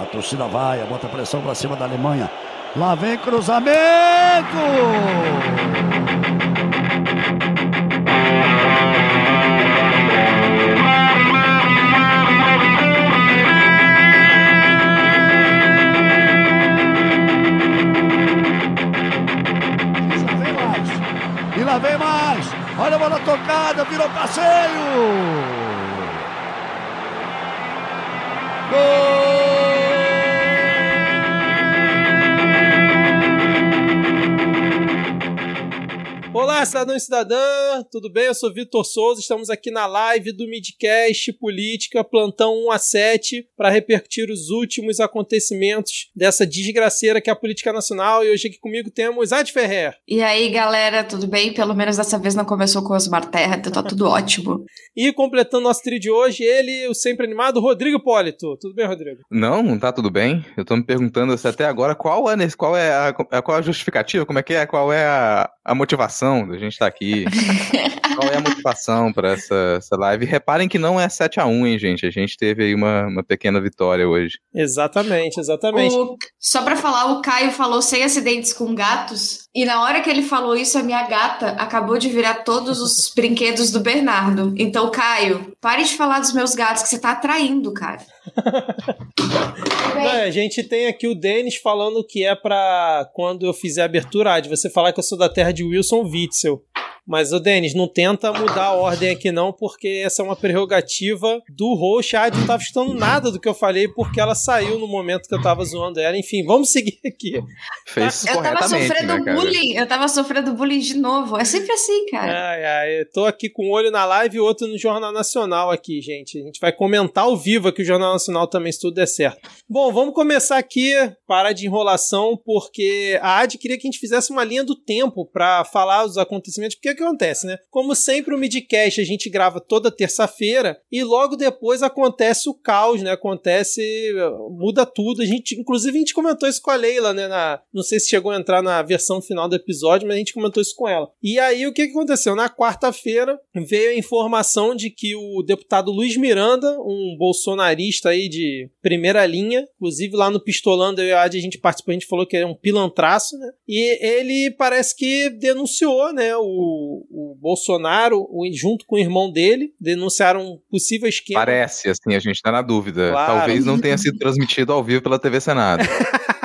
A torcida vai, bota pressão para cima da Alemanha. Lá vem cruzamento! Vem mais! Olha a bola tocada, virou passeio! Gol! Olá, cidadão e cidadã, tudo bem? Eu sou Vitor Souza, estamos aqui na live do Midcast Política, plantão 1 a 7, para repercutir os últimos acontecimentos dessa desgraceira que é a política nacional. E hoje aqui comigo temos Ad Ferrer. E aí, galera, tudo bem? Pelo menos dessa vez não começou com Osmar Terra, então tá tudo ótimo. E completando nosso trio de hoje, ele, o sempre animado, Rodrigo Polito. Tudo bem, Rodrigo? Não, não tá tudo bem. Eu tô me perguntando se até agora qual é, qual é, a, qual é a justificativa, como é que é, qual é a, a motivação da gente estar tá aqui. Qual é a motivação para essa, essa live? Reparem que não é 7 a 1 hein, gente? A gente teve aí uma, uma pequena vitória hoje. Exatamente, exatamente. O, só para falar, o Caio falou sem acidentes com gatos, e na hora que ele falou isso, a minha gata acabou de virar todos os brinquedos do Bernardo. Então, Caio, pare de falar dos meus gatos, que você tá atraindo, cara. Não, a gente tem aqui o Denis falando que é para quando eu fizer a abertura, de você falar que eu sou da terra de Wilson Witzel. Mas, o Denis, não tenta mudar a ordem aqui não, porque essa é uma prerrogativa do host. A Adi não tava escutando nada do que eu falei, porque ela saiu no momento que eu tava zoando ela. Enfim, vamos seguir aqui. Fez eu tava sofrendo né, bullying, eu tava sofrendo bullying de novo. É sempre assim, cara. Ai, ai, eu tô aqui com um olho na live e outro no Jornal Nacional aqui, gente. A gente vai comentar ao vivo aqui o Jornal Nacional também, se tudo der certo. Bom, vamos começar aqui, para de enrolação, porque a Adi queria que a gente fizesse uma linha do tempo para falar os acontecimentos, porque acontece, né? Como sempre, o Midcast a gente grava toda terça-feira e logo depois acontece o caos, né? Acontece, muda tudo. A gente, inclusive, a gente comentou isso com a Leila, né? Na, não sei se chegou a entrar na versão final do episódio, mas a gente comentou isso com ela. E aí, o que, aconteceu? Na quarta-feira veio a informação de que o deputado Luiz Miranda, um bolsonarista aí de primeira linha, inclusive lá no Pistolando, eu e a gente participou, a gente falou que ele é um pilantraço, né? E ele parece que denunciou, né? O o, Bolsonaro, junto com o irmão dele, denunciaram um possível esquema. Parece, assim, a gente tá na dúvida. Claro. Talvez não tenha sido transmitido ao vivo pela TV Senado.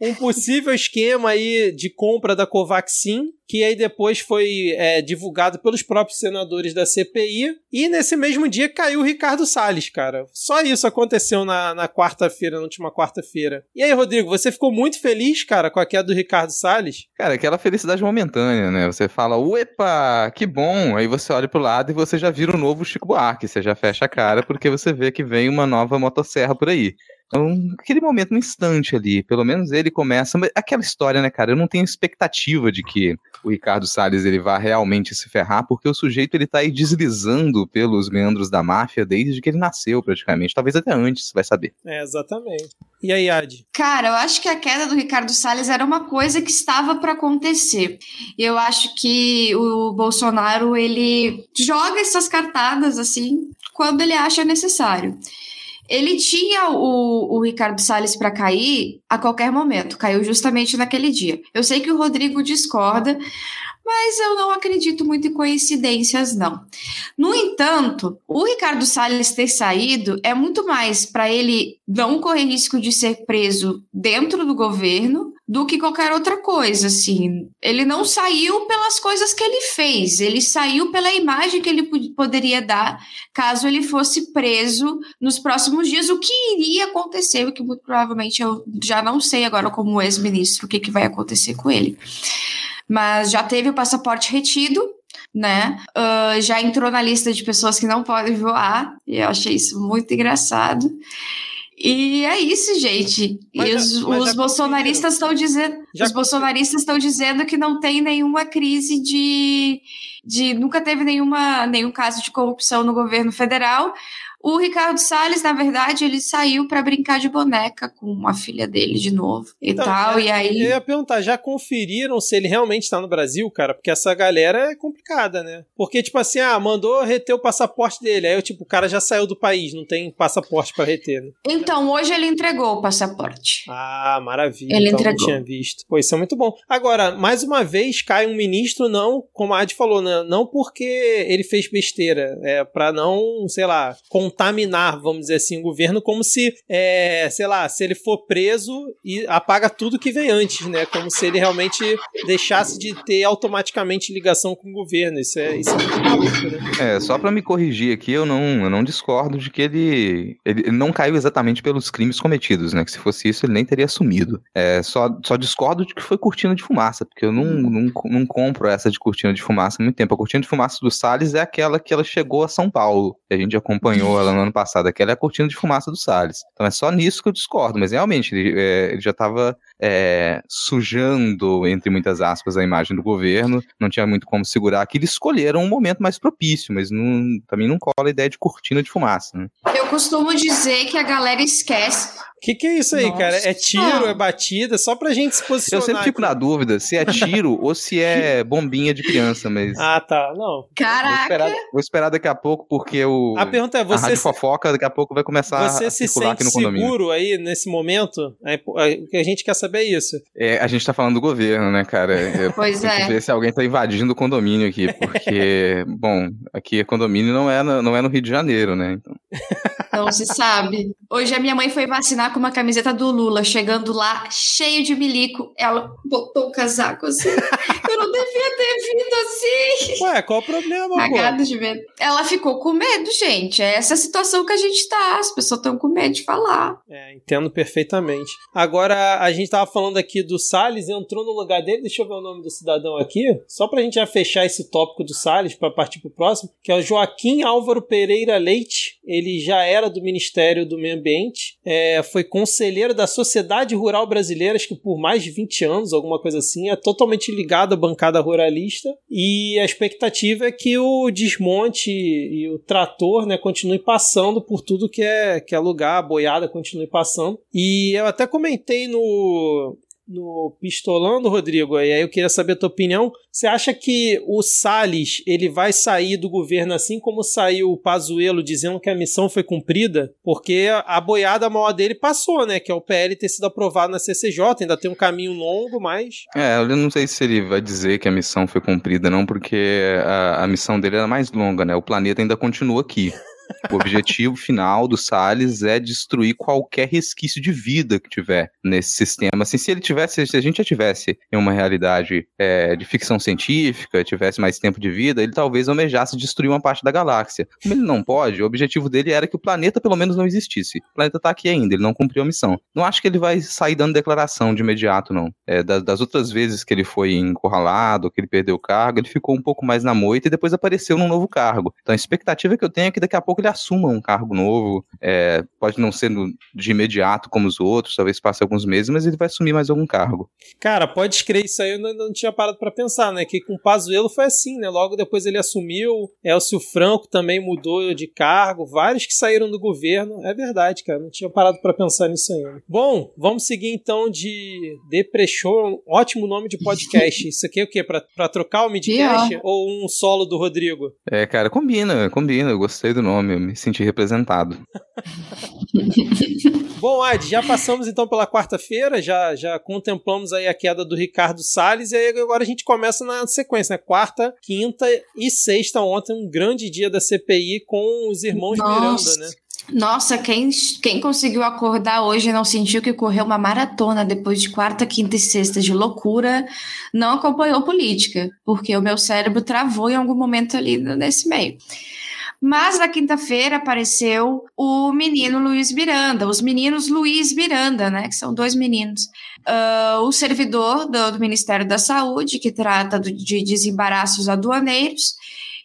um possível esquema aí de compra da Covaxin, que aí depois foi é, divulgado pelos próprios senadores da CPI, e nesse mesmo dia caiu o Ricardo Salles, cara. Só isso aconteceu na, na quarta-feira, na última quarta-feira. E aí, Rodrigo, você ficou muito feliz, cara, com a queda do Ricardo Salles? Cara, aquela felicidade momentânea, né? Você fala, uepa, que bom! Aí você olha pro lado e você já vira o novo Chico Buarque, você já fecha a cara porque você vê que vem uma nova motosserra por aí. Então, aquele momento, um instante ali, pelo menos ele começa. Aquela história, né, cara? Eu não tenho expectativa de que o Ricardo Salles ele vá realmente se ferrar, porque o sujeito ele tá aí deslizando pelos meandros da máfia desde que ele nasceu, praticamente. Talvez até antes, vai saber. É, exatamente. E aí, Adi? Cara, eu acho que a queda do Ricardo Salles era uma coisa que estava para acontecer. E eu acho que o Bolsonaro ele joga essas cartadas assim quando ele acha necessário. Ele tinha o, o Ricardo Salles para cair a qualquer momento, caiu justamente naquele dia. Eu sei que o Rodrigo discorda, mas eu não acredito muito em coincidências, não. No entanto, o Ricardo Salles ter saído é muito mais para ele não correr risco de ser preso dentro do governo do que qualquer outra coisa, assim. Ele não saiu pelas coisas que ele fez, ele saiu pela imagem que ele poderia dar caso ele fosse preso nos próximos dias, o que iria acontecer, o que muito provavelmente eu já não sei agora como ex-ministro o que, que vai acontecer com ele. Mas já teve o passaporte retido, né? Uh, já entrou na lista de pessoas que não podem voar, e eu achei isso muito engraçado. E é isso, gente. Mas, e os, os bolsonaristas estão dizendo, os bolsonaristas estão dizendo que não tem nenhuma crise de, de nunca teve nenhuma nenhum caso de corrupção no governo federal. O Ricardo Salles, na verdade, ele saiu para brincar de boneca com a filha dele de novo e então, tal. É, e aí. Eu ia perguntar, já conferiram se ele realmente está no Brasil, cara? Porque essa galera é complicada, né? Porque, tipo assim, ah, mandou reter o passaporte dele. Aí, tipo, o cara já saiu do país, não tem passaporte para reter, né? Então, hoje ele entregou o passaporte. Ah, maravilha. Ele então, entregou. não tinha visto. Pô, isso é muito bom. Agora, mais uma vez, cai um ministro, não, como a Ad falou, né? não porque ele fez besteira, é para não, sei lá, contaminar, vamos dizer assim, o governo, como se, é, sei lá, se ele for preso e apaga tudo que vem antes, né? Como se ele realmente deixasse de ter automaticamente ligação com o governo. Isso é, isso é muito maluco, né? É, só para me corrigir aqui, eu não, eu não discordo de que ele, ele não caiu exatamente pelos crimes cometidos, né? Que se fosse isso, ele nem teria assumido. É, só, só discordo de que foi cortina de fumaça, porque eu não, não, não compro essa de cortina de fumaça há muito tempo. A cortina de fumaça do Salles é aquela que ela chegou a São Paulo. A gente acompanhou ela no ano passado. Aquela é a cortina de fumaça do Salles. Então é só nisso que eu discordo, mas realmente ele, é, ele já estava é, sujando, entre muitas aspas, a imagem do governo. Não tinha muito como segurar aquilo. Escolheram um momento mais propício, mas não, também não cola a ideia de cortina de fumaça. Né? Eu costumo dizer que a galera esquece o que, que é isso aí, Nossa. cara? É tiro, é batida, só pra gente se posicionar. Eu sempre fico aqui. na dúvida se é tiro ou se é bombinha de criança, mas. Ah, tá. Não. Caraca. Vou esperar, vou esperar daqui a pouco, porque o. A pergunta é: você. A rádio fofoca daqui a pouco vai começar você a circular aqui no condomínio. Você se seguro aí nesse momento? O que a gente quer saber é isso. É, a gente tá falando do governo, né, cara? Eu pois é. ver se alguém tá invadindo o condomínio aqui, porque, bom, aqui condomínio não é, no, não é no Rio de Janeiro, né? Então. Não se sabe. Hoje a minha mãe foi vacinar com uma camiseta do Lula, chegando lá cheio de milico. Ela botou o casaco assim. Eu não devia ter vindo assim. Ué, qual o problema? Cagado de medo. Ela ficou com medo, gente. É essa situação que a gente tá. As pessoas estão com medo de falar. É, entendo perfeitamente. Agora, a gente tava falando aqui do Salles, entrou no lugar dele. Deixa eu ver o nome do cidadão aqui. Só pra gente já fechar esse tópico do Salles, para partir pro próximo, que é o Joaquim Álvaro Pereira Leite. Ele já era do Ministério do Meio Ambiente, é, foi conselheiro da Sociedade Rural Brasileira, acho que por mais de 20 anos, alguma coisa assim, é totalmente ligado à bancada ruralista, e a expectativa é que o desmonte e o trator né, continue passando por tudo que é, que é lugar, a boiada continue passando. E eu até comentei no, no Pistolando, Rodrigo, e aí eu queria saber a tua opinião. Você acha que o Salles ele vai sair do governo assim como saiu o Pazuello dizendo que a missão foi cumprida? Porque a boiada maior dele passou, né? Que é o PL ter sido aprovado na CCJ, ainda tem um caminho longo, mas... É, eu não sei se ele vai dizer que a missão foi cumprida, não, porque a, a missão dele era mais longa, né? O planeta ainda continua aqui. O objetivo final do Salles é destruir qualquer resquício de vida que tiver nesse sistema. Assim, se ele tivesse, se a gente já tivesse em uma realidade é, de ficção científica, tivesse mais tempo de vida, ele talvez almejasse destruir uma parte da galáxia. Como ele não pode, o objetivo dele era que o planeta pelo menos não existisse. O planeta tá aqui ainda, ele não cumpriu a missão. Não acho que ele vai sair dando declaração de imediato, não. É, das, das outras vezes que ele foi encurralado, que ele perdeu o cargo, ele ficou um pouco mais na moita e depois apareceu num novo cargo. Então a expectativa que eu tenho é que daqui a pouco pouco ele assuma um cargo novo. É, pode não ser no, de imediato como os outros, talvez passe alguns meses, mas ele vai assumir mais algum cargo. Cara, pode escrever isso aí, eu não, não tinha parado para pensar, né? Que com o Pazuello foi assim, né? Logo depois ele assumiu, Elcio Franco também mudou de cargo, vários que saíram do governo. É verdade, cara, não tinha parado para pensar nisso ainda. Bom, vamos seguir então de Deprechou, um ótimo nome de podcast. Isso aqui é o quê? Pra, pra trocar o midcast? Yeah. Ou um solo do Rodrigo? É, cara, combina, combina, eu gostei do nome nome, eu me senti representado. Bom, Ad, já passamos então pela quarta-feira, já, já contemplamos aí a queda do Ricardo Salles, e aí agora a gente começa na sequência, né? Quarta, quinta e sexta, ontem, um grande dia da CPI com os irmãos Nossa. Miranda, né? Nossa, quem, quem conseguiu acordar hoje e não sentiu que correu uma maratona depois de quarta, quinta e sexta de loucura, não acompanhou política, porque o meu cérebro travou em algum momento ali nesse meio. Mas na quinta-feira apareceu o menino Luiz Miranda, os meninos Luiz Miranda, né? Que são dois meninos. Uh, o servidor do, do, Ministério da Saúde, que trata do, de desembaraços aduaneiros,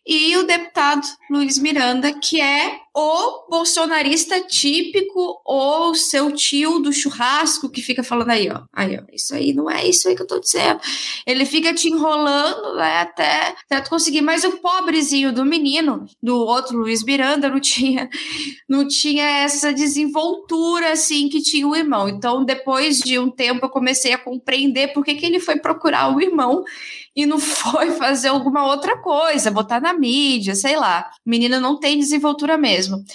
e o deputado Luiz Miranda, que é o bolsonarista típico ou seu tio do churrasco que fica falando aí, ó. Aí, ó, isso aí não é isso aí que eu tô dizendo. Ele fica te enrolando né, até, até tu conseguir. Mas o pobrezinho do menino, do outro Luiz Miranda, não tinha, não tinha essa desenvoltura assim que tinha o irmão. Então, depois de um tempo, eu comecei a compreender por que, que ele foi procurar o irmão e não foi fazer alguma outra coisa, botar na mídia, sei lá. Menina não tem desenvoltura mesmo mesmo.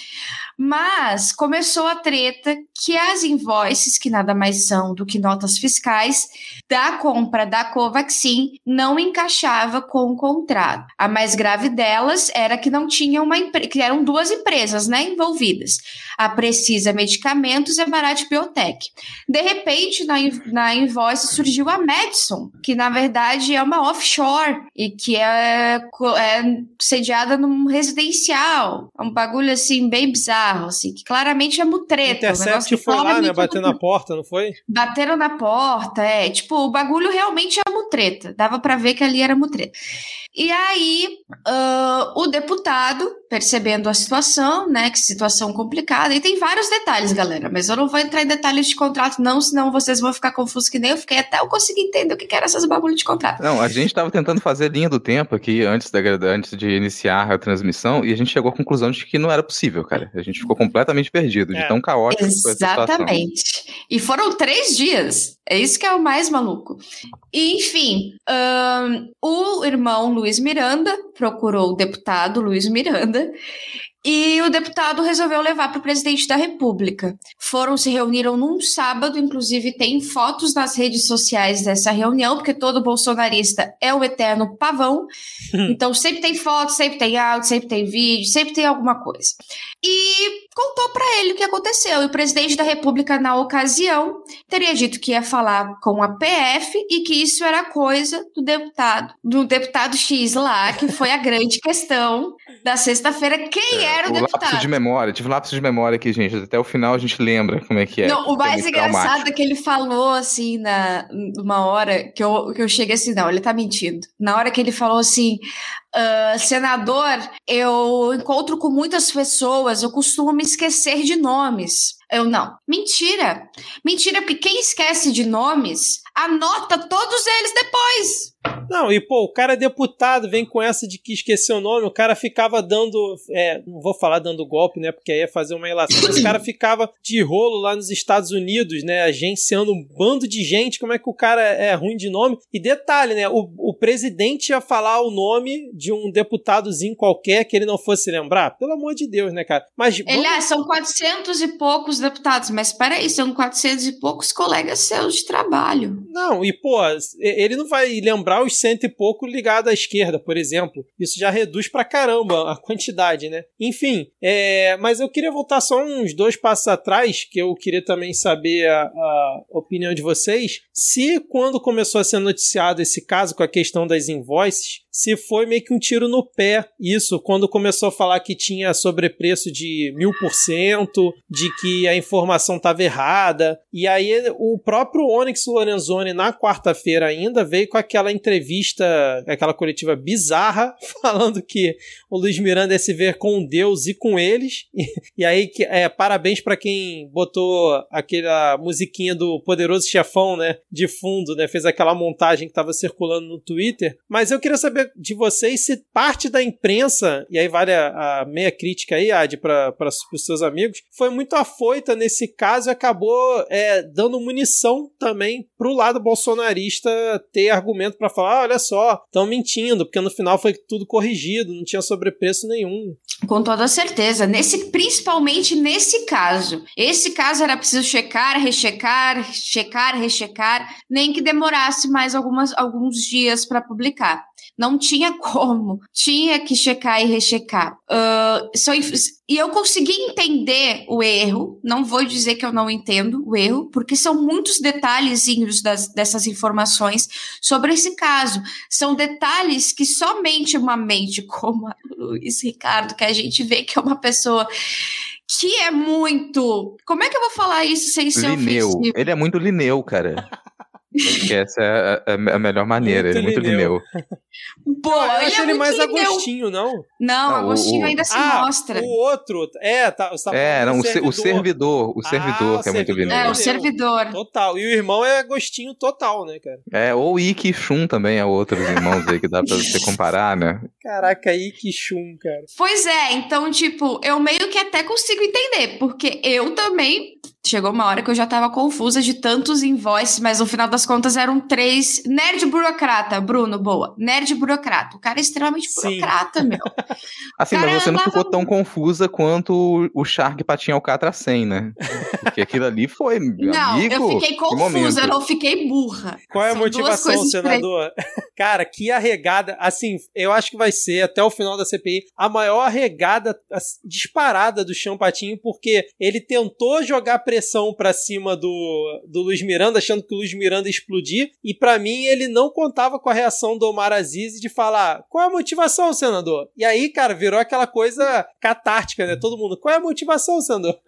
Mas começou a treta que as invoices, que nada mais são do que notas fiscais, da compra da Covaxin não encaixava com o contrato. A mais grave delas era que não tinha uma que eram duas empresas, né, envolvidas. A Precisa Medicamentos e a Barat Biotech. De repente, na, na invoice surgiu a Madison, que na verdade é uma offshore e que é, é sediada num residencial. É um bagulho assim bem bizarro, assim, que claramente é mutreta. Intercept um foi lá, né, bater na porta, não foi? Bateram na porta, é, tipo, o bagulho realmente é mutreta. Dava para ver que ali era mutreta. E aí, uh, o deputado, percebendo a situação, né, que situação complicada, e tem vários detalhes, galera, mas eu não vou entrar em detalhes de contrato, não, senão vocês vão ficar confusos que nem eu fiquei até eu conseguir entender o que, que era essas bagulho de contrato. Não, a gente estava tentando fazer linha do tempo aqui antes, da, antes de iniciar a transmissão, e a gente chegou à conclusão de que não era possível, cara. A gente ficou completamente perdido, de é. tão caótico Exatamente. E foram três dias. É isso que é o mais maluco. E, enfim, um, o irmão Luiz Miranda procurou o deputado Luiz Miranda e o deputado resolveu levar para o presidente da República. Foram, se reuniram num sábado, inclusive tem fotos nas redes sociais dessa reunião, porque todo bolsonarista é o eterno pavão. então sempre tem foto, sempre tem áudio, sempre tem vídeo, sempre tem alguma coisa. E contou para ele o que aconteceu. E o presidente da República, na ocasião, teria dito que ia falar com a PF e que isso era coisa do deputado, do deputado X lá, que foi a grande questão da sexta-feira. Quem é, era o, deputado. Lapso de memória, tive lapso de memória aqui, gente. Até o final a gente lembra como é que é. Não, o mais é engraçado é que ele falou assim, na, numa hora que eu, que eu cheguei assim, não, ele tá mentindo. Na hora que ele falou assim. Uh, senador, eu encontro com muitas pessoas, eu costumo me esquecer de nomes. Eu não. Mentira. Mentira, porque quem esquece de nomes anota todos eles depois. Não, e pô, o cara é deputado, vem com essa de que esqueceu o nome, o cara ficava dando. É, não vou falar dando golpe, né? Porque aí ia fazer uma relação. Mas o cara ficava de rolo lá nos Estados Unidos, né? Agenciando um bando de gente. Como é que o cara é ruim de nome? E detalhe, né? O, o presidente ia falar o nome de um deputadozinho qualquer que ele não fosse lembrar. Pelo amor de Deus, né, cara? Mas. Ele, vamos... ah, são 400 e poucos deputados, mas peraí, são 400 e poucos colegas seus de trabalho. Não, e pô, ele não vai lembrar os cento e pouco ligado à esquerda, por exemplo. Isso já reduz pra caramba a quantidade, né? Enfim, é, mas eu queria voltar só uns dois passos atrás, que eu queria também saber a, a opinião de vocês. Se quando começou a ser noticiado esse caso com a questão das invoices, se foi meio que um tiro no pé isso, quando começou a falar que tinha sobrepreço de mil por cento, de que a informação estava errada. E aí o próprio Onyx Lorenzoni, na quarta-feira ainda, veio com aquela entrevista, aquela coletiva bizarra, falando que o Luiz Miranda ia se ver com Deus e com eles. E, aí, é, parabéns para quem botou aquela musiquinha do Poderoso Chefão, né, de fundo, né, fez aquela montagem que estava circulando no Twitter. Mas eu queria saber de vocês se parte da imprensa, e aí vale a, a meia crítica aí, Ad, para os seus amigos, foi muito afoita nesse caso e acabou é, dando munição também pro lado bolsonarista ter argumento para falar: ah, olha só, estão mentindo, porque no final foi tudo corrigido, não tinha sobrepreço nenhum. Com toda certeza. Nesse, principalmente nesse caso. Esse caso era preciso checar, rechecar, checar, rechecar, nem que demorasse mais algumas, alguns dias para publicar. Não tinha como. Tinha que checar e rechecar. Uh, so, e eu consegui entender o erro. Não vou dizer que eu não entendo o erro, porque são muitos detalhezinhos das, dessas informações sobre esse caso. São detalhes que somente uma mente como a Luiz Ricardo, que a gente vê que é uma pessoa que é muito. Como é que eu vou falar isso sem ser Lineu. ofensivo? Ele é muito lineu, cara. Acho que essa é a, a melhor maneira. Muito ele é muito Lineu. Pô, eu ele achei é ele mais Lineu. Agostinho, não? Não, Não, Agostinho o- ainda se ah, mostra. o outro. É, tá, você tá É, não, o, se- o servidor, o Ah, servidor o que é muito servidor. Lineu. É, o servidor. Total. E o irmão é Agostinho total, né, cara? É, ou Ikki Shun também é outros irmãos aí que dá pra você comparar, né? Caraca, que chum, cara. Pois é, então, tipo, eu meio que até consigo entender, porque eu também. Chegou uma hora que eu já tava confusa de tantos invoices, mas no final das contas eram três. Nerd burocrata, Bruno, boa. Nerd burocrata. O cara é extremamente Sim. burocrata, meu. Assim, mas você não ficou tão confusa quanto o- Shark Patinha Alcatra 100, né? Porque aquilo ali foi, Não, amigo, eu fiquei que confusa, eu não fiquei burra. Qual é a São duas motivação, senador? Cara, que arregada. Assim, eu acho que vai ser, até o final da CPI, a maior arregada assim, disparada do Champatinho, porque ele tentou jogar pressão pra cima do, do Luiz Miranda, achando que o Luiz Miranda ia explodir, e pra mim ele não contava com a reação do Omar Aziz de falar: qual é a motivação, senador? E aí, cara, virou aquela coisa catártica, né? Todo mundo, qual é a motivação, senador?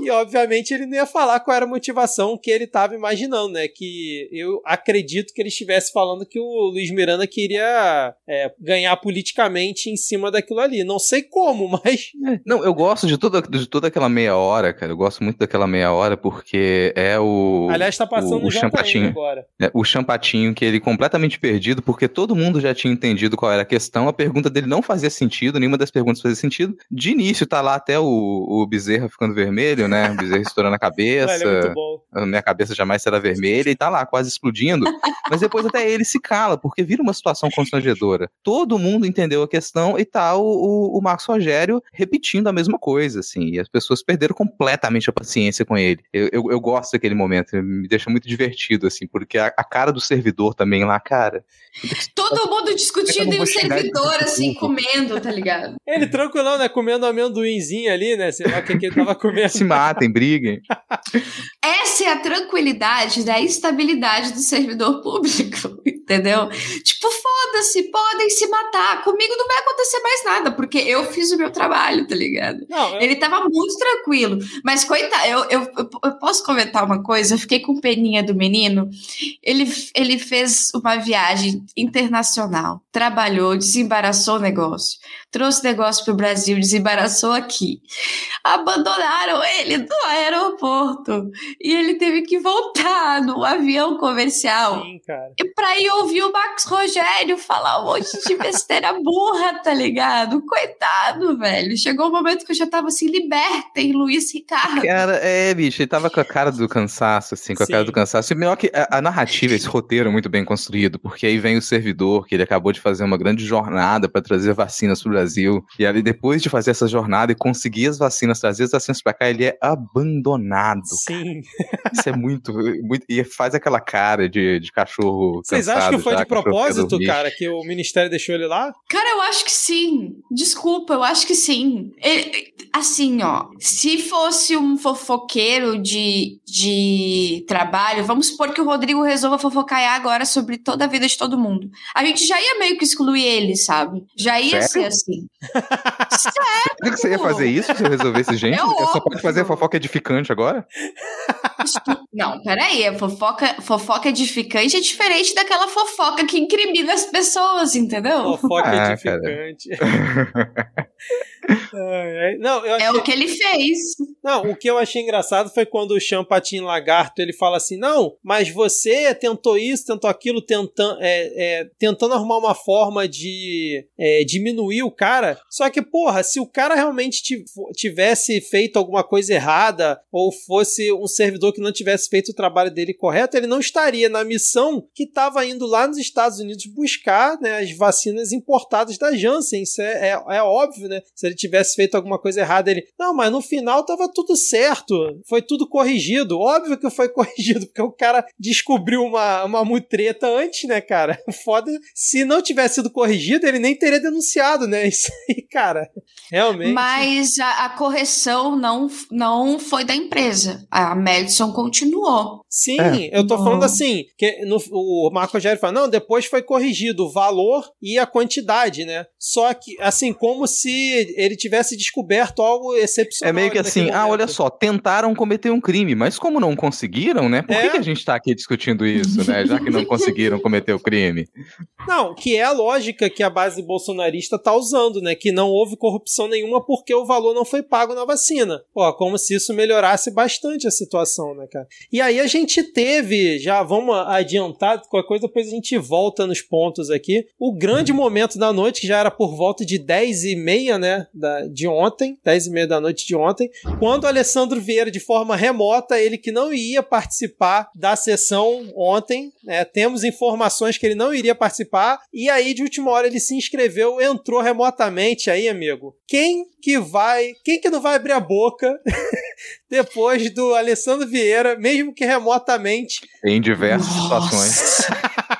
E obviamente ele não ia falar qual era a motivação que ele estava imaginando, né? Que eu acredito que ele estivesse falando que o Luiz Miranda queria é, ganhar politicamente em cima daquilo ali. Não sei como, mas. Não, eu gosto de toda, de toda aquela meia hora, cara. Eu gosto muito daquela meia hora porque é o. Aliás, tá passando o, champatinho. agora. É, o champatinho, que ele completamente perdido, porque todo mundo já tinha entendido qual era a questão, a pergunta dele não fazia sentido, nenhuma das perguntas fazia sentido. De início, tá lá até o, o Bezerra ficando vermelho, né? O Bezerra estourando a cabeça. Velho, é minha cabeça jamais será vermelha e tá lá, quase explodindo. Mas depois até ele se cala, porque vira uma situação constrangedora. Todo mundo entendeu a questão e tá o, o, o Marcos Rogério repetindo a mesma coisa, assim. E as pessoas perderam completamente a paciência com ele. Eu, eu, eu gosto daquele momento, me deixa muito divertido, assim, porque a, a cara do servidor também lá, cara. Todo mundo discutindo e o servidor, assim, comendo, tá ligado? Ele tranquilão, né? Comendo amendoinzinho ali, né? Sei lá o que, que ele tava comendo. Se matem, briguem. Essa é a tranquilidade da estabilidade do servidor público, entendeu? Tipo, foda-se, podem se matar. Comigo não vai acontecer mais nada, porque eu fiz o meu trabalho, tá ligado? Não, eu- Ele tava muito tranquilo. Mas, coitado, eu, eu, eu, posso comentar uma coisa? Eu fiquei com peninha do menino. Ele, ele fez uma viagem internacional, trabalhou, desembaraçou o negócio, trouxe o negócio pro Brasil, desembaraçou aqui. Abandonaram ele no aeroporto. E ele teve que voltar no avião comercial. sim, cara. E pra ir ouvir o Max Rogério falar um monte de besteira burra, tá ligado? Coitado, velho. Chegou o momento que eu já tava assim, libertem Luiz Ricardo. Cara, é, bicho, ele tava com a cara do cansaço, assim, com a cara Sim. do cansaço. E melhor que a, a narrativa, esse roteiro é muito bem construído, porque aí vem o servidor, que ele acabou de fazer uma grande jornada pra trazer vacinas pro Brasil. E ali, depois de fazer essa jornada e conseguir as vacinas, trazer as vacinas pra cá, ele é abandonado. Sim. Isso é muito, muito. E faz aquela cara de, de cachorro. Vocês acham que foi já, de propósito, cara, que o ministério deixou ele lá? Cara, eu acho que sim. Desculpa, eu acho que sim. Ele- assim, ó, se fosse um fofoqueiro de, de trabalho, vamos supor que o Rodrigo resolva fofocar agora sobre toda a vida de todo mundo. A gente já ia meio que excluir ele, sabe? Já ia Sério? ser assim. Sabia que você ia fazer isso se eu resolvesse gente? É eu só óbvio. pode fazer fofoca edificante agora? Não, peraí, a fofoca, fofoca edificante é diferente daquela fofoca que incrimina as pessoas, entendeu? Fofoca Ah, edificante. Não, eu É achei... o que ele fez. Não, o que eu achei engraçado foi quando o Champatin Lagarto ele fala assim: não, mas você tentou isso, tentou aquilo, tentando, é, é, tentando arrumar uma forma de é, diminuir o cara. Só que, porra, se o cara realmente ti- tivesse feito alguma coisa errada ou fosse um servidor que não tivesse feito o trabalho dele correto, ele não estaria na missão que estava indo lá nos Estados Unidos buscar né, as vacinas importadas da Janssen. Isso é, é, é óbvio, né? Se ele tivesse feito alguma coisa errada, ele. Não, mas no final tava tudo certo. Foi tudo corrigido. Óbvio que foi corrigido, porque o cara descobriu uma, uma mutreta antes, né, cara? Foda. Se não tivesse sido corrigido, ele nem teria denunciado, né? Isso aí, cara. Realmente. Mas a, a correção não, não foi da empresa. A Continuou. Sim, É. eu tô falando assim, que no, o Marco Rogério fala, não, depois foi corrigido o valor e a quantidade, né? Só que, assim, como se ele tivesse descoberto algo excepcional. É meio que assim, ah, olha só, tentaram cometer um crime, mas como não conseguiram, né? Por é? que, que, a gente tá aqui discutindo isso, né? Já que não conseguiram cometer o crime. Não, que é a lógica que a base bolsonarista tá usando, né? Que não houve corrupção nenhuma porque o valor não foi pago na vacina. Pô, como se isso melhorasse bastante a situação, né, cara? E aí a gente teve, já vamos adiantar qualquer coisa, depois a gente volta nos pontos aqui. O grande momento da noite, que já era por volta de 10 e meia, né, da, de ontem, 10 e meia da noite de ontem, quando o Alessandro Vieira, de forma remota, ele que não ia participar da sessão ontem, né, temos informações que ele não iria participar, e aí de última hora ele se inscreveu, entrou remotamente aí, amigo. Quem que vai, quem que não vai abrir a boca depois do Alessandro Vieira, mesmo que remotamente? Em diversas Nossa. situações.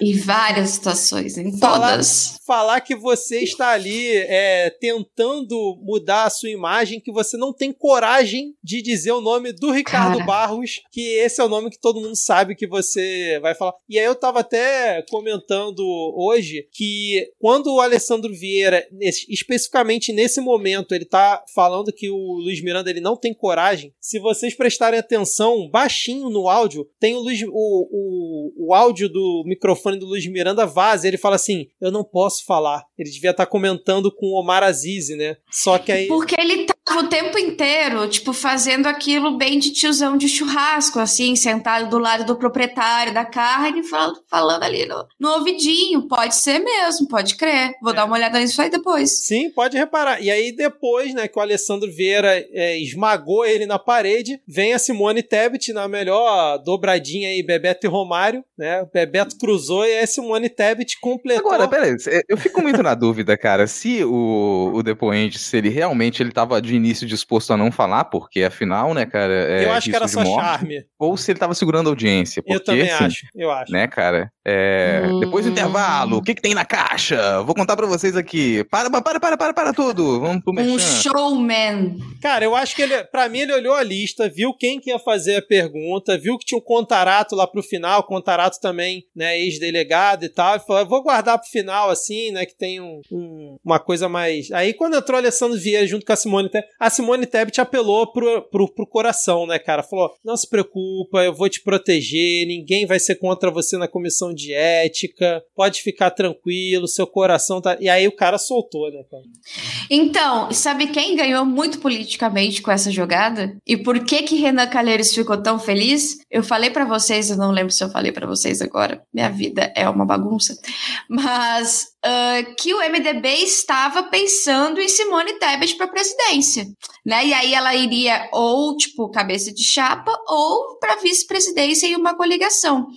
Em várias situações, em falar, todas. Falar que você está ali é, tentando mudar a sua imagem, que você não tem coragem de dizer o nome do Ricardo Cara. Barros, que esse é o nome que todo mundo sabe que você vai falar. E aí eu tava até comentando hoje que quando o Alessandro Vieira, especificamente nesse momento, ele tá falando que o Luiz Miranda ele não tem coragem, se vocês prestarem atenção, baixinho no áudio, tem o, Luiz, o, o, o áudio do microfone do Luiz Miranda vaza. Ele fala assim: Eu não posso falar. Ele devia estar tá comentando com o Omar Aziz, né? Só que aí. Porque ele tava o tempo inteiro, tipo, fazendo aquilo bem de tiozão de churrasco, assim, sentado do lado do proprietário da carne, falando, falando ali no, no ouvidinho. Pode ser mesmo, pode crer. Vou é. dar uma olhada nisso aí depois. Sim, pode reparar. E aí, depois, né, que o Alessandro Vieira é, esmagou ele na parede, vem a Simone Tebet na melhor dobradinha aí, Bebeto e Romário, né? Bebeto cruzou e a Simone Tebet completou. Agora, peraí, eu fico muito na dúvida, cara, se o, o depoente, se ele realmente ele tava de início disposto a não falar, porque afinal, né, cara, é Eu acho que era só morte, charme. Ou se ele tava segurando a audiência. Porque, eu também assim, acho, eu acho. Né, cara, é... hum... depois do intervalo, o que que tem na caixa? Vou contar pra vocês aqui. Para, para, para, para, para tudo. Vamos pro Um showman. Cara, eu acho que ele, pra mim, ele olhou a lista, viu quem que ia fazer a pergunta, viu que tinha um Contarato lá pro final, Contarato também, né, ex-delegado e tal, e falou, vou guardar pro final, assim, né, que tem um, um, uma coisa mais... Aí, quando entrou o Alessandro Vieira junto com a Simone Tebet, a Simone Tebet apelou pro, pro, pro coração, né, cara? Falou, não se preocupa, eu vou te proteger, ninguém vai ser contra você na comissão de ética, pode ficar tranquilo, seu coração tá... E aí o cara soltou, né, cara? Então, sabe quem ganhou muito politicamente com essa jogada? E por que que Renan Calheiros ficou tão feliz? Eu falei para vocês, eu não lembro se eu falei para vocês agora, minha vida é uma bagunça, mas uh, que o MDB estava pensando em Simone Tebet para presidência, né? E aí ela iria ou tipo cabeça de chapa ou para vice-presidência em uma coligação.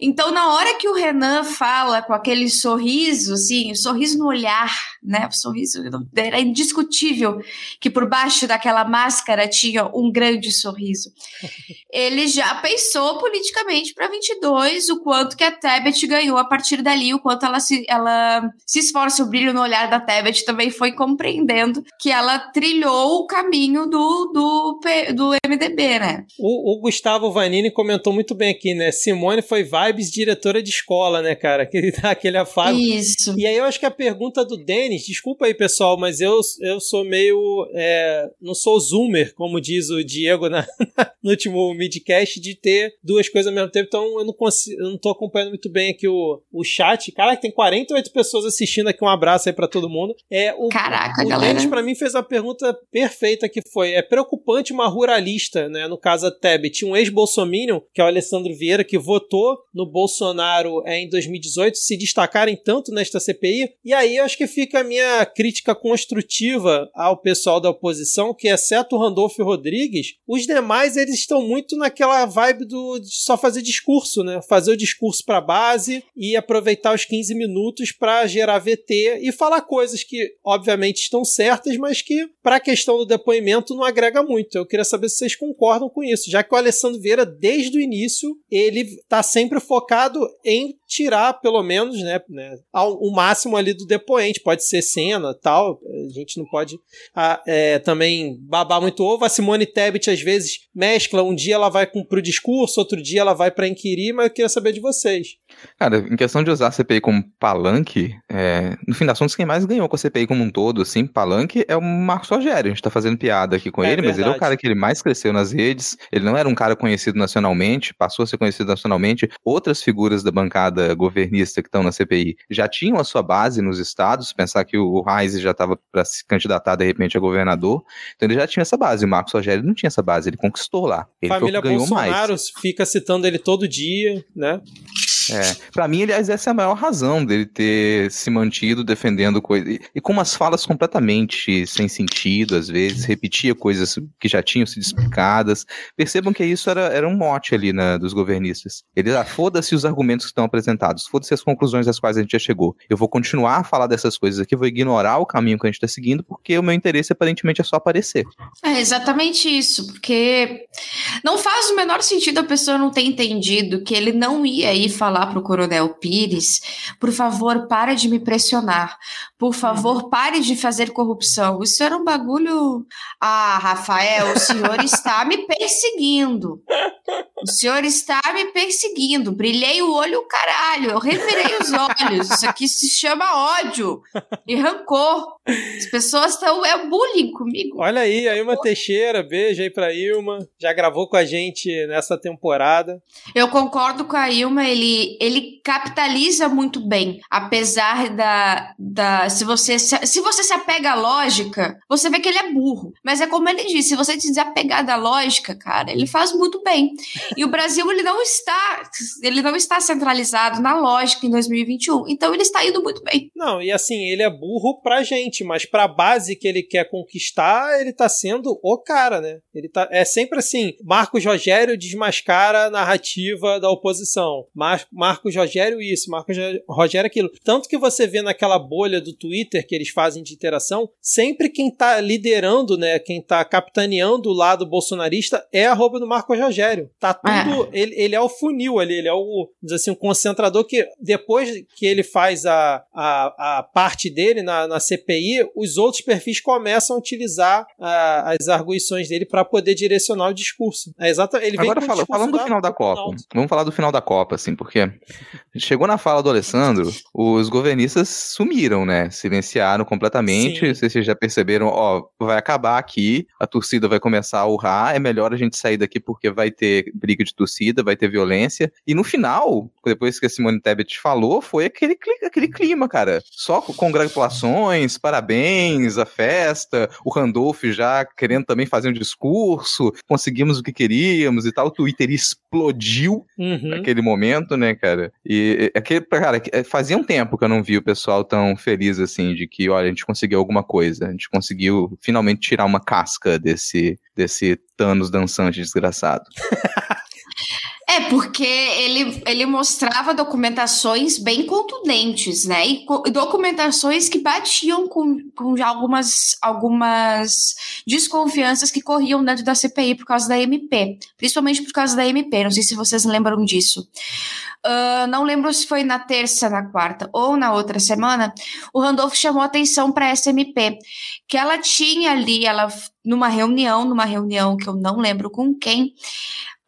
Então, na hora que o Renan fala com aquele sorriso, assim, o sorriso no olhar, né? O sorriso era indiscutível que por baixo daquela máscara tinha um grande sorriso. Ele já pensou politicamente para 22 o quanto que a Tebet ganhou a partir dali, o quanto ela se, ela se esforça, o brilho no olhar da Tebet também foi compreendendo que ela trilhou o caminho do, do, do MDB, né? O, o Gustavo Vanini comentou muito bem aqui, né? Simone foi vibes diretora de escola, né, cara? Que ele dá aquele afago. Isso. E aí eu acho que a pergunta do Denis, desculpa aí, pessoal, mas eu, eu sou meio. É, não sou zoomer, como diz o Diego na, no último midcast, de ter duas coisas ao mesmo tempo. Então eu não consigo, eu não tô acompanhando muito bem aqui o, o chat. Cara, tem 48 pessoas assistindo aqui. Um abraço aí pra todo mundo. É, o, Caraca, o galera. Denis, pra mim, fez a pergunta perfeita que foi: é preocupante uma ruralista, né? No caso a Tebet, um ex-bolsominion, que é o Alessandro Vieira, que votou no Bolsonaro é, em 2018 se destacarem tanto nesta CPI. E aí eu acho que fica a minha crítica construtiva ao pessoal da oposição, que exceto o Randolfo Rodrigues, os demais eles estão muito naquela vibe do, de só fazer discurso, né? Fazer o discurso para base e aproveitar os 15 minutos para gerar VT e falar coisas que obviamente estão certas, mas que para a questão do depoimento não agrega muito. Eu queria saber se vocês concordam com isso, já que o Alessandro Vieira desde o início ele está sempre focado em tirar, pelo menos, né, né ao, o máximo ali do depoente. Pode ser cena tal. A gente não pode ah, é, também babar muito ovo. A Simone Tebet, às vezes, mescla. Um dia ela vai com, pro discurso, outro dia ela vai para inquirir, mas eu queria saber de vocês. Cara, em questão de usar a CPI como palanque, é, no fim das contas, quem mais ganhou com a CPI como um todo, assim, palanque, é o Marcos Rogério. A gente tá fazendo piada aqui com é ele, verdade. mas ele é o cara que ele mais cresceu nas redes. Ele não era um cara conhecido nacionalmente, passou a ser conhecido nacionalmente. Outras figuras da bancada governista que estão na CPI já tinham a sua base nos estados. Pensar que o Reis já estava para se candidatar de repente a governador. Então ele já tinha essa base. O Marcos Rogério não tinha essa base, ele conquistou lá. Ele Família ganhou Bolsonaro mais. fica citando ele todo dia, né? É, para mim, aliás, essa é a maior razão dele ter se mantido defendendo coisas. E, com umas falas completamente sem sentido, às vezes, repetia coisas que já tinham sido explicadas. Percebam que isso era, era um mote ali né, dos governistas. Ele, ah, foda-se os argumentos que estão apresentados, foda-se as conclusões às quais a gente já chegou. Eu vou continuar a falar dessas coisas aqui, vou ignorar o caminho que a gente está seguindo, porque o meu interesse aparentemente é só aparecer. É exatamente isso, porque não faz o menor sentido a pessoa não ter entendido que ele não ia aí falar falar para o Coronel Pires, por favor, pare de me pressionar. Por favor, uhum. pare de fazer corrupção. Isso era um bagulho. Ah, Rafael, o senhor está me perseguindo. O senhor está me perseguindo. Brilhei o olho, caralho. Eu revirei os olhos. Isso aqui se chama ódio e rancor. As pessoas estão. É bullying comigo. Olha aí, a Ilma Teixeira. Beijo aí pra Ilma. Já gravou com a gente nessa temporada. Eu concordo com a Ilma. Ele, ele capitaliza muito bem. Apesar da. da se, você, se, se você se apega à lógica, você vê que ele é burro. Mas é como ele disse: se você se desapegar da lógica, cara, ele faz muito bem. E o Brasil ele não está, ele não está centralizado na lógica em 2021. Então ele está indo muito bem. Não, e assim, ele é burro pra gente, mas pra base que ele quer conquistar, ele tá sendo o cara, né? Ele tá é sempre assim, Marcos Rogério desmascara a narrativa da oposição. Mar Marcos Rogério isso, Marcos Rogério aquilo. Tanto que você vê naquela bolha do Twitter que eles fazem de interação, sempre quem tá liderando, né, quem tá capitaneando o lado bolsonarista é a roupa do Marcos Rogério. Tá tudo. É. Ele, ele é o funil ali, ele é o, assim, um concentrador que depois que ele faz a, a, a parte dele na, na CPI, os outros perfis começam a utilizar a, as arguições dele para poder direcionar o discurso. É exatamente. Ele Agora, fala, falando do final da Copa, vamos falar do final da Copa, assim, porque chegou na fala do Alessandro, os governistas sumiram, né? Silenciaram completamente. Sim. Vocês já perceberam, ó, vai acabar aqui, a torcida vai começar a urrar, é melhor a gente sair daqui porque vai ter briga de torcida, vai ter violência. E no final, depois que a Simone Tebet falou, foi aquele, aquele clima, cara. Só congratulações, parabéns, a festa, o Randolph já querendo também fazer um discurso, conseguimos o que queríamos e tal. O Twitter explodiu uhum. naquele momento, né, cara? E aquele, cara, é, fazia um tempo que eu não vi o pessoal tão feliz assim, de que, olha, a gente conseguiu alguma coisa, a gente conseguiu finalmente tirar uma casca desse, desse Thanos dançante desgraçado. É, porque ele, ele mostrava documentações bem contundentes, né? E documentações que batiam com, com algumas, algumas desconfianças que corriam dentro da CPI por causa da MP. Principalmente por causa da MP. Não sei se vocês lembram disso. Uh, não lembro se foi na terça, na quarta ou na outra semana. O Randolph chamou atenção para essa MP. Que ela tinha ali, ela numa reunião, numa reunião que eu não lembro com quem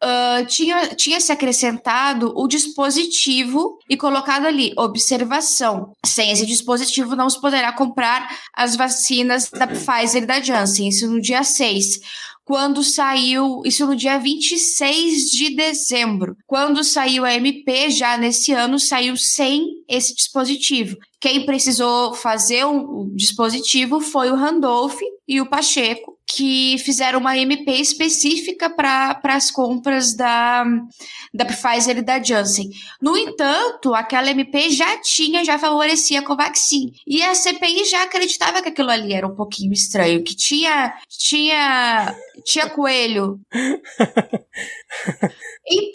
uh, tinha, tinha se acrescentado o dispositivo e colocado ali, observação. Sem esse dispositivo não se poderá comprar as vacinas da Pfizer e da Janssen, isso no dia 6 quando saiu, isso no dia 26 de dezembro. Quando saiu a MP, já nesse ano, saiu sem esse dispositivo. Quem precisou fazer um dispositivo foi o Randolph e o Pacheco, que fizeram uma MP específica para as compras da, da Pfizer e da Janssen. No entanto, aquela MP já tinha, já favorecia a Covaxin. E a CPI já acreditava que aquilo ali era um pouquinho estranho, que tinha, tinha, tinha coelho.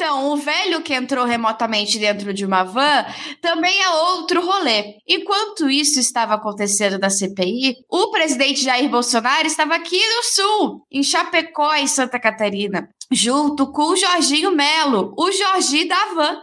Então, o velho que entrou remotamente dentro de uma van também é outro rolê. Enquanto isso estava acontecendo na CPI, o presidente Jair Bolsonaro estava aqui no Sul, em Chapecó, em Santa Catarina junto com o Jorginho Melo, o Jorginho da Van.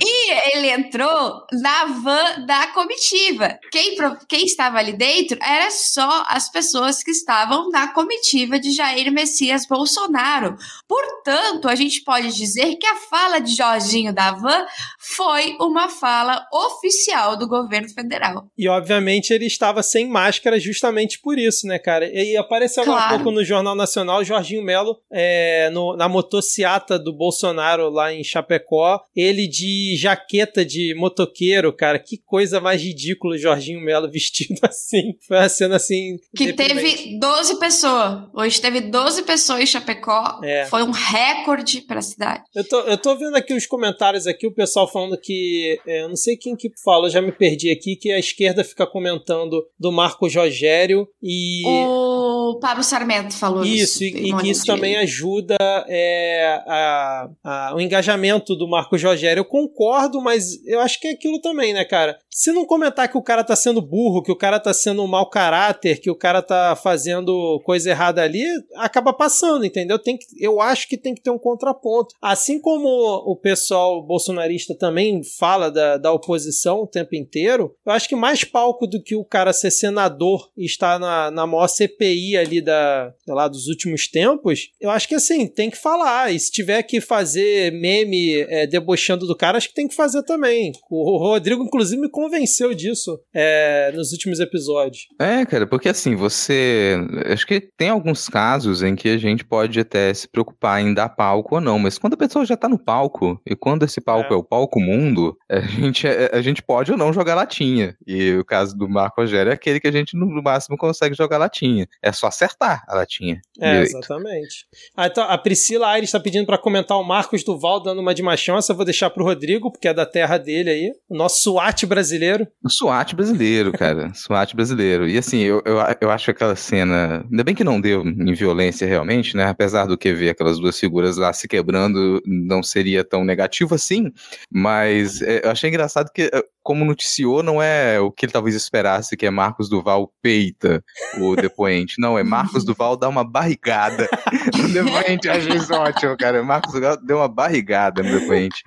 E ele entrou na van da comitiva. Quem, quem estava ali dentro era só as pessoas que estavam na comitiva de Jair Messias Bolsonaro. Portanto, a gente pode dizer que a fala de Jorginho da van foi uma fala oficial do governo federal. E, obviamente, ele estava sem máscara justamente por isso, né, cara? E apareceu claro. um pouco no Jornal Nacional, Jorginho Melo, é, no, na motociata do Bolsonaro lá em Chapecó, ele de jaqueta de motoqueiro, cara. Que coisa mais ridícula, Jorginho Melo vestido assim. Foi uma cena assim. Que teve 12 pessoas. Hoje teve 12 pessoas em Chapecó. É. Foi um recorde para a cidade. Eu tô, eu tô vendo aqui os comentários aqui, o pessoal falando que. É, eu não sei quem que fala, já me perdi aqui, que a esquerda fica comentando do Marcos Rogério e. O Pablo Sarmento falou isso. Isso, e, e que isso também ajuda é, a, a, o engajamento do Marcos Rogério. Eu concordo, mas eu acho que é aquilo também, né, cara? Se não comentar que o cara tá sendo burro, que o cara tá sendo um mau caráter, que o cara tá fazendo coisa errada ali, acaba passando, entendeu? Tem que, eu acho que tem que ter um contraponto. Assim como o pessoal bolsonarista também fala da, da oposição o tempo inteiro, eu acho que mais palco do que o cara ser senador e estar na, na maior CPI ali da, lá, dos últimos tempos, eu acho que assim, tem que falar. E se tiver que fazer meme é, debochando do cara, acho que tem que fazer também. O Rodrigo, inclusive, me convenceu disso é, nos últimos episódios. É, cara, porque assim, você. Acho que tem alguns casos em que a gente pode até se preocupar em dar palco ou não, mas quando a pessoa já tá no palco, e quando esse palco é, é o palco mundo, a gente, é, a gente pode ou não jogar latinha. E o caso do Marco Rogério é aquele que a gente no máximo consegue jogar latinha. É só acertar a latinha. É, direito. exatamente. Ah, então, a Priscila Aires está pedindo para comentar o Marcos Duval dando uma de machão. Essa eu vou deixar pro Rodrigo, porque é da terra dele aí. O nosso SWAT brasileiro brasileiro. O SWAT brasileiro, cara. SWAT brasileiro. E assim, eu, eu, eu acho aquela cena. Ainda bem que não deu em violência realmente, né? Apesar do que ver aquelas duas figuras lá se quebrando, não seria tão negativo assim. Mas é, eu achei engraçado que como noticiou, não é o que ele talvez esperasse, que é Marcos Duval peita o depoente. Não, é Marcos Duval dá uma barrigada no depoente. Achei isso ótimo, cara. Marcos Duval deu uma barrigada no depoente.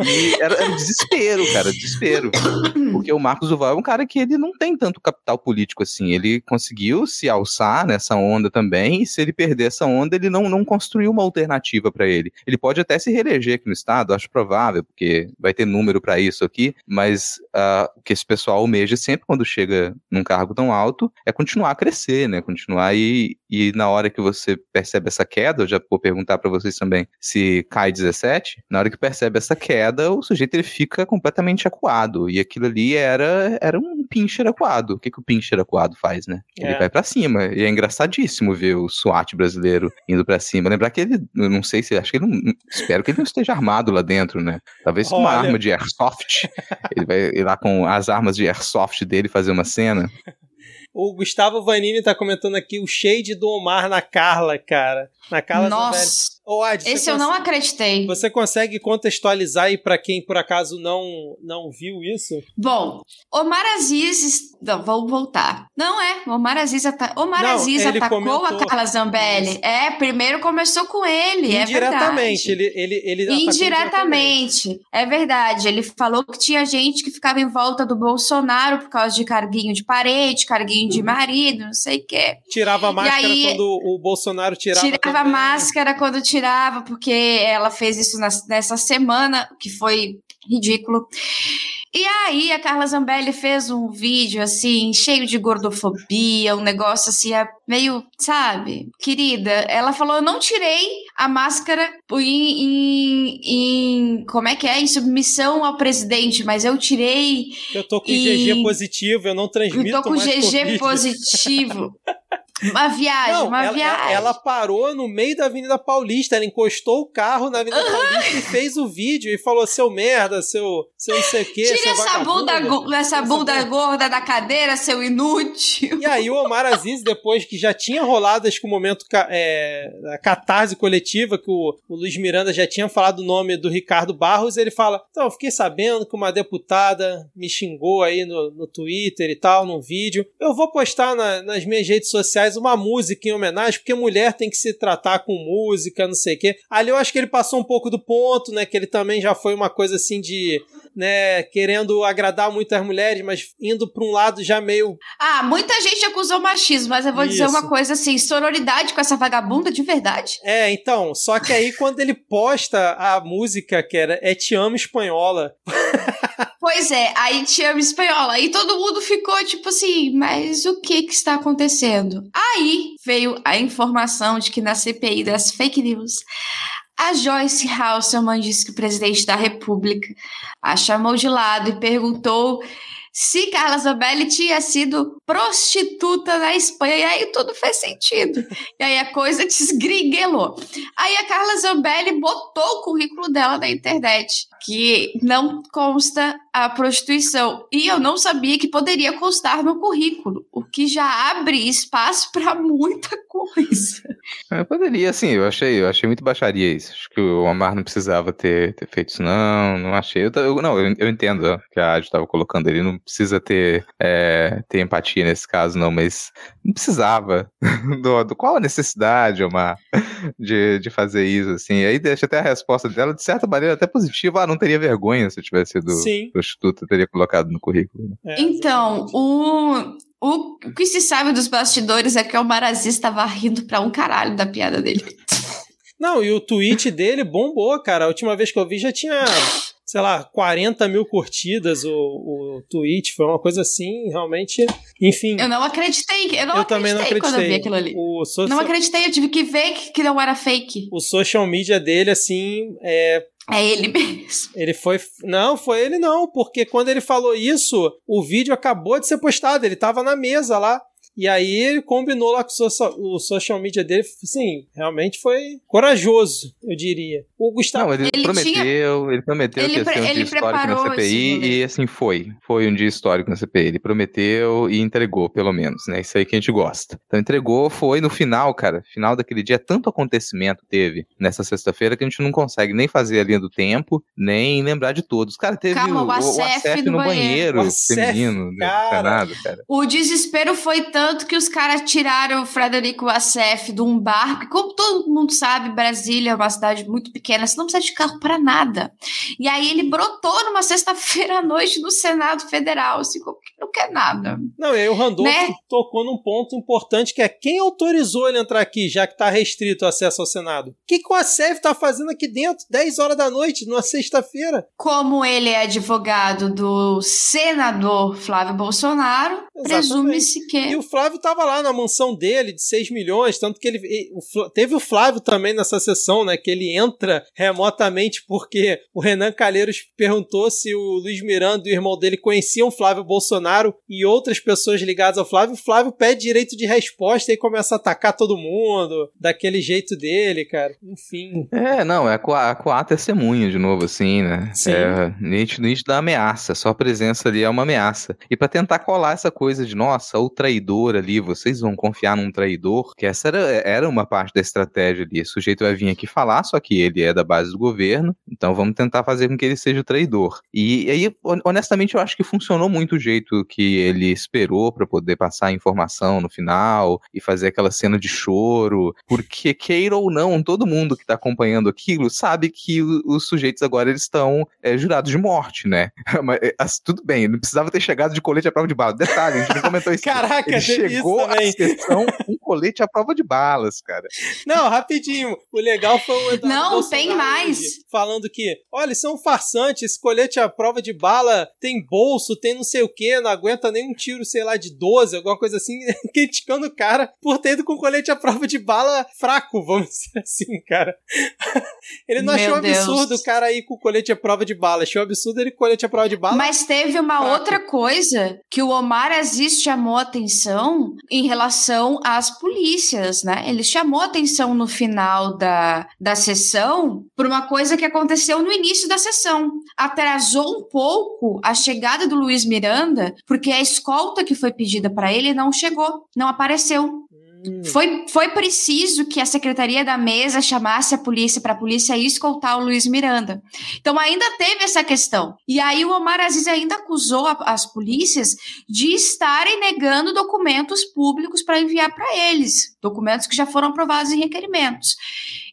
E era, era desespero, cara, desespero. Porque o Marcos Duval é um cara que ele não tem tanto capital político assim. Ele conseguiu se alçar nessa onda também, e se ele perder essa onda, ele não, não construiu uma alternativa para ele. Ele pode até se reeleger aqui no estado, acho provável, porque vai ter número para isso aqui, mas uh, o que esse pessoal almeja sempre quando chega num cargo tão alto é continuar a crescer, né? Continuar e, e na hora que você percebe essa queda, eu já vou perguntar para vocês também se cai 17, na hora que percebe essa queda, o sujeito ele fica completamente acuado. E aquilo ali era, era um pincher acuado. O que, que o pincher acuado faz, né? Ele é. vai para cima. E é engraçadíssimo ver o SWAT brasileiro indo para cima. Lembrar que ele, eu não sei se, acho que ele não, espero que ele não esteja armado lá dentro, né? Talvez com uma arma de airsoft. ele vai ir lá com as armas de airsoft dele fazer uma cena. O Gustavo Vanini tá comentando aqui o shade do Omar na Carla, cara. Na Carla Nossa! Oh, Ad, Esse eu não acreditei. Você consegue contextualizar aí para quem por acaso não não viu isso? Bom, Omar Aziz, não, vou voltar. Não é, Omar Aziz, ata... Omar não, Aziz atacou comentou... a Carla Zambelli. É, primeiro começou com ele, é indiretamente, é ele ele ele indiretamente. É verdade, ele falou que tinha gente que ficava em volta do Bolsonaro por causa de carguinho de parede, carguinho de marido, não sei o quê. Tirava a máscara aí, quando o Bolsonaro tirava Tirava a máscara quando tirava, porque ela fez isso nessa semana, que foi ridículo. E aí a Carla Zambelli fez um vídeo assim, cheio de gordofobia, um negócio assim, é meio, sabe, querida. Ela falou: eu não tirei a máscara em, em, em, como é que é? Em submissão ao presidente, mas eu tirei. Eu tô com em... GG positivo, eu não transmito. Eu tô com GG COVID. positivo. Uma viagem, não, uma ela, viagem. Ela parou no meio da Avenida Paulista, ela encostou o carro na Avenida Paulista e fez o vídeo e falou: seu merda, seu, seu não sei o quê. Tira essa bunda, essa bunda gorda da cadeira, seu inútil. E aí o Omar Aziz, depois que já tinha rolado acho que o momento é, a catarse coletiva, que o, o Luiz Miranda já tinha falado o nome do Ricardo Barros, ele fala: então, eu fiquei sabendo que uma deputada me xingou aí no, no Twitter e tal, num vídeo. Eu vou postar na, nas minhas redes sociais faz uma música em homenagem, porque mulher tem que se tratar com música, não sei o quê. Ali eu acho que ele passou um pouco do ponto, né? Que ele também já foi uma coisa assim de, né, querendo agradar muito as mulheres, mas indo para um lado já meio. Ah, muita gente acusou machismo, mas eu vou Isso. dizer uma coisa assim: sororidade com essa vagabunda de verdade. É, então, só que aí quando ele posta a música que era É Te Amo Espanhola. Pois é, aí te amo espanhola. Aí todo mundo ficou tipo assim, mas o que que está acontecendo? Aí veio a informação de que na CPI das fake news, a Joyce Halseman disse que o presidente da República a chamou de lado e perguntou se Carla Zambelli tinha sido prostituta na Espanha. E aí tudo fez sentido. E aí a coisa desgringuelou. Aí a Carla Zambelli botou o currículo dela na internet, que não consta a prostituição. E eu não sabia que poderia constar no currículo, o que já abre espaço para muita coisa. Eu poderia, sim, eu achei, eu achei muito baixaria isso. Acho que o Omar não precisava ter, ter feito isso, não, não achei. Eu, eu não, eu, eu, entendo que a Adi estava colocando ele, não precisa ter, é, ter empatia nesse caso, não, mas não precisava. do, do, qual a necessidade, Omar, de, de fazer isso, assim? E aí deixa até a resposta dela, de certa maneira, até positiva. Ah, não teria vergonha se eu tivesse sido sim. Prostituta, teria colocado no currículo. Né? É, então, o o, o que se sabe dos bastidores é que o Marazi estava rindo pra um caralho da piada dele. Não, e o tweet dele bombou, cara. A última vez que eu vi já tinha, sei lá, 40 mil curtidas o, o tweet. Foi uma coisa assim, realmente. Enfim. Eu não acreditei. Eu não eu acreditei também não acreditei quando eu vi aquilo ali. O. Não acreditei, eu tive que ver que, que não era fake. O social media dele, assim, é, é ele mesmo. Ele foi. Não, foi ele não, porque quando ele falou isso, o vídeo acabou de ser postado, ele tava na mesa lá. E aí ele combinou lá com o social media dele, sim, realmente foi corajoso, eu diria. O Gustavo. Não, ele, ele prometeu, tinha... ele prometeu ele que ia ser um dia histórico na CPI e assim foi. Foi um dia histórico na CPI. Ele prometeu e entregou, pelo menos, né? Isso aí que a gente gosta. Então entregou, foi no final, cara. Final daquele dia, tanto acontecimento teve nessa sexta-feira que a gente não consegue nem fazer a linha do tempo, nem lembrar de todos. Cara, teve Calma, o, o, o no, no banheiro, banheiro feminino, né? cara. cara. O desespero foi tanto tanto que os caras tiraram o Frederico Assef de um barco. Como todo mundo sabe, Brasília é uma cidade muito pequena, você não precisa de carro para nada. E aí ele brotou numa sexta-feira à noite no Senado Federal, assim, como que não quer nada. Não, e aí o Randolph né? tocou num ponto importante que é quem autorizou ele entrar aqui, já que está restrito o acesso ao Senado? O que, que o Assef está fazendo aqui dentro, 10 horas da noite, numa sexta-feira? Como ele é advogado do senador Flávio Bolsonaro, presume-se que. E o Flávio tava lá na mansão dele de 6 milhões, tanto que ele. O, teve o Flávio também nessa sessão, né? Que ele entra remotamente porque o Renan Calheiros perguntou se o Luiz Miranda e o irmão dele conheciam Flávio Bolsonaro e outras pessoas ligadas ao Flávio. O Flávio pede direito de resposta e começa a atacar todo mundo, daquele jeito dele, cara. Enfim. É, não, é a, coar testemunha de novo, assim, né? Sim. É nítido, nítido da ameaça. Só a presença ali é uma ameaça. E para tentar colar essa coisa de, nossa, o traidor ali, vocês vão confiar num traidor, que essa era, era uma parte da estratégia ali. O sujeito vai vir aqui falar, só que ele é da base do governo, então vamos tentar fazer com que ele seja traidor. E aí, honestamente, eu acho que funcionou muito o jeito que ele esperou para poder passar a informação no final e fazer aquela cena de choro, porque queira ou não, todo mundo que tá acompanhando aquilo sabe que os sujeitos agora eles estão é, jurados de morte, né? Mas, é, tudo bem, ele não precisava ter chegado de colete à prova de bala. Detalhe, a gente não comentou isso. Caraca, ele chegou a sessão com colete à prova de balas, cara. Não, rapidinho. O legal foi o Eduardo Não, Bolsonaro tem mais. Falando que, olha, isso é um farsante, esse colete à prova de bala tem bolso, tem não sei o que, não aguenta nem um tiro, sei lá, de 12, alguma coisa assim, criticando o cara por ter ido com colete à prova de bala fraco, vamos dizer assim, cara. Ele não Meu achou Deus. absurdo o cara ir com colete à prova de bala, achou absurdo ele com colete à prova de bala. Mas teve uma fraco. outra coisa que o Omar Aziz chamou atenção em relação às polícias, né? Ele chamou atenção no final da, da sessão por uma coisa que aconteceu no início da sessão. Atrasou um pouco a chegada do Luiz Miranda, porque a escolta que foi pedida para ele não chegou, não apareceu. Hum. Foi, foi preciso que a secretaria da mesa chamasse a polícia para a polícia escoltar o Luiz Miranda. Então ainda teve essa questão. E aí o Omar Aziz ainda acusou a, as polícias de estarem negando documentos públicos para enviar para eles, documentos que já foram aprovados em requerimentos.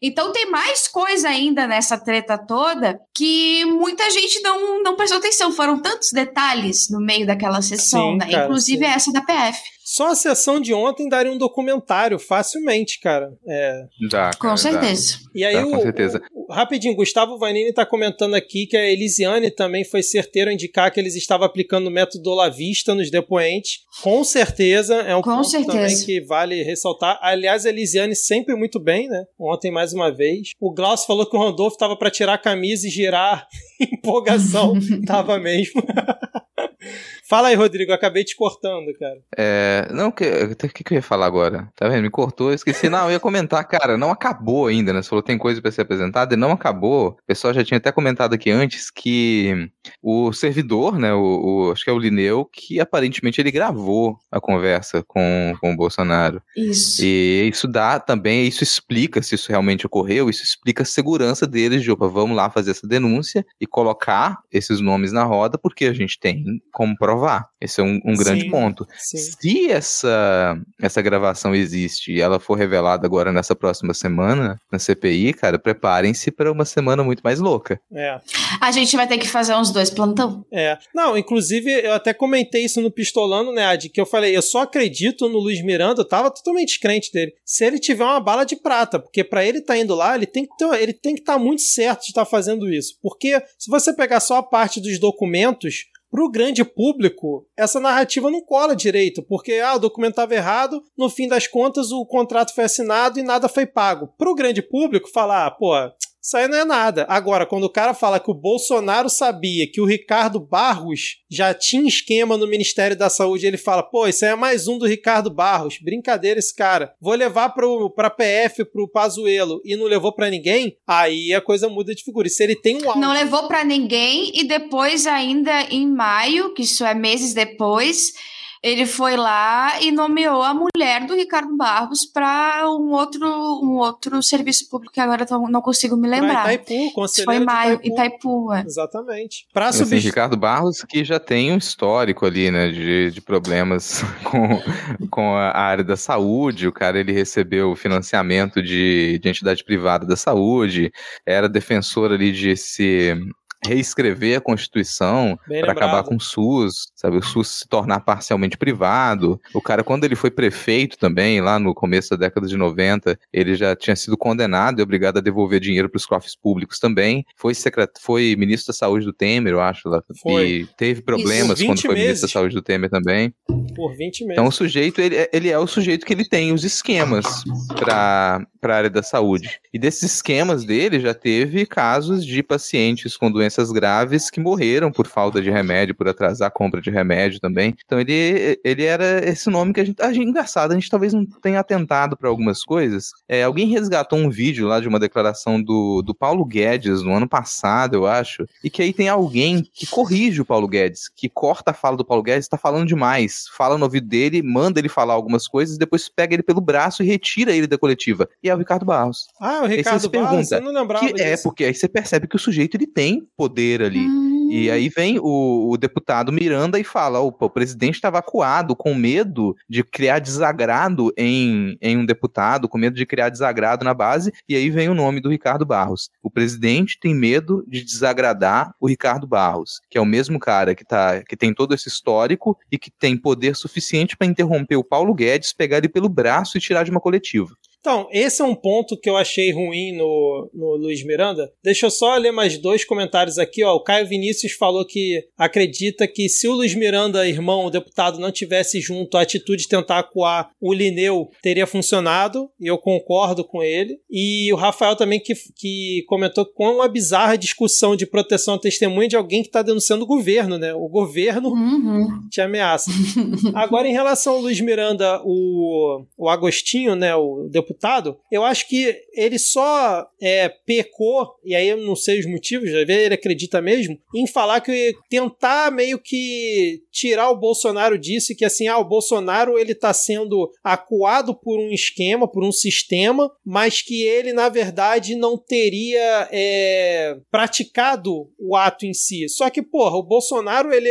Então tem mais coisa ainda nessa treta toda que muita gente não, não prestou atenção. Foram tantos detalhes no meio daquela sessão, sim, né? Cara, Inclusive sim. essa da PF. Só a sessão de ontem daria um documentário facilmente, cara. É... Dá, cara, com certeza. Dá. E aí, dá, o, com certeza. O, rapidinho, Gustavo Vanini tá comentando aqui que a Elisiane também foi certeiro a indicar que eles estavam aplicando o método Olavista nos depoentes. Com certeza, é um com ponto certeza. também que vale ressaltar. Aliás, a Elisiane sempre muito bem, né? Ontem mais uma vez. O Glaucio falou que o Randolfo tava para tirar a camisa e girar. Empolgação. tava mesmo. Fala aí, Rodrigo, acabei te cortando, cara. É, não, o que, que, que eu ia falar agora? Tá vendo? Me cortou, eu esqueci. Não, eu ia comentar, cara, não acabou ainda, né? Você falou tem coisa para ser apresentada e não acabou. O pessoal já tinha até comentado aqui antes que o servidor, né, o, o acho que é o Lineu, que aparentemente ele gravou a conversa com, com o Bolsonaro. Isso. E isso dá também, isso explica se isso realmente ocorreu, isso explica a segurança deles de, opa, vamos lá fazer essa denúncia e colocar esses nomes na roda, porque a gente tem como provar. Esse é um, um grande sim, ponto. Sim. Se essa, essa gravação existe e ela for revelada agora nessa próxima semana, na CPI, cara, preparem-se para uma semana muito mais louca. É. A gente vai ter que fazer uns dois plantão. É. Não, inclusive, eu até comentei isso no Pistolando, né, Ad, que eu falei, eu só acredito no Luiz Miranda, eu tava totalmente crente dele, se ele tiver uma bala de prata, porque para ele tá indo lá, ele tem que ter, ele tem que estar tá muito certo de estar tá fazendo isso. Porque se você pegar só a parte dos documentos, para o grande público, essa narrativa não cola direito, porque ah, o documento estava errado, no fim das contas o contrato foi assinado e nada foi pago. Para o grande público, falar, ah, pô, isso aí não é nada. Agora, quando o cara fala que o Bolsonaro sabia que o Ricardo Barros já tinha esquema no Ministério da Saúde, ele fala: pô, isso aí é mais um do Ricardo Barros. Brincadeira esse cara. Vou levar pro, pra PF, pro Pazuelo, e não levou para ninguém, aí a coisa muda de figura. E se ele tem um Não levou para ninguém, e depois, ainda em maio, que isso é meses depois ele foi lá e nomeou a mulher do Ricardo Barros para um outro, um outro serviço público que agora não consigo me lembrar. Pra Itaipu, conselheiro Foi em maio, Itaipu. Itaipu é. Exatamente. Pra assim, substituir... Ricardo Barros, que já tem um histórico ali, né, de, de problemas com, com a área da saúde, o cara ele recebeu financiamento de, de entidade privada da saúde, era defensor ali de se reescrever a Constituição para acabar com o SUS, sabe? O SUS se tornar parcialmente privado. O cara, quando ele foi prefeito também, lá no começo da década de 90, ele já tinha sido condenado e obrigado a devolver dinheiro para os cofres públicos também. Foi, secret... foi ministro da Saúde do Temer, eu acho, lá. Foi. E teve problemas quando foi meses. ministro da Saúde do Temer também. Por 20 meses. Então o sujeito, ele, é, ele é o sujeito que ele tem os esquemas para a área da saúde. E desses esquemas dele já teve casos de pacientes com doenças doenças graves que morreram por falta de remédio, por atrasar a compra de remédio também. Então ele, ele era esse nome que a gente. A gente engraçado, a gente talvez não tenha atentado para algumas coisas. É, alguém resgatou um vídeo lá de uma declaração do, do Paulo Guedes no ano passado, eu acho, e que aí tem alguém que corrige o Paulo Guedes, que corta a fala do Paulo Guedes, está falando demais, fala no ouvido dele, manda ele falar algumas coisas, depois pega ele pelo braço e retira ele da coletiva. E é o Ricardo Barros. Ah, o Ricardo Barros, pergunta, eu não lembrava que É, porque aí você percebe que o sujeito ele tem poder ali. Hum. E aí vem o, o, deputado Miranda e fala: opa, o presidente estava acuado, com medo de criar desagrado em, em um deputado, com medo de criar desagrado na base, e aí vem o nome do Ricardo Barros. O presidente tem medo de desagradar o Ricardo Barros, que é o mesmo cara que, tá, que tem todo esse histórico e que tem poder suficiente para interromper o Paulo Guedes, pegar ele pelo braço e tirar de uma coletiva. Então, esse é um ponto que eu achei ruim no, no Luiz Miranda. Deixa eu só ler mais dois comentários aqui. Ó. O Caio Vinícius falou que acredita que se o Luiz Miranda, irmão, o deputado, não tivesse junto, a atitude de tentar acuar o Lineu teria funcionado, e eu concordo com ele. E o Rafael também que, que comentou quão uma bizarra discussão de proteção à testemunha de alguém que está denunciando o governo, né? O governo uhum. te ameaça. Agora, em relação ao Luiz Miranda, o, o Agostinho, né, o deputado deputado, eu acho que ele só é, pecou, e aí eu não sei os motivos, às vezes ele acredita mesmo, em falar que tentar meio que tirar o Bolsonaro disso, que assim, ah, o Bolsonaro ele tá sendo acuado por um esquema, por um sistema, mas que ele, na verdade, não teria é, praticado o ato em si. Só que, porra, o Bolsonaro, ele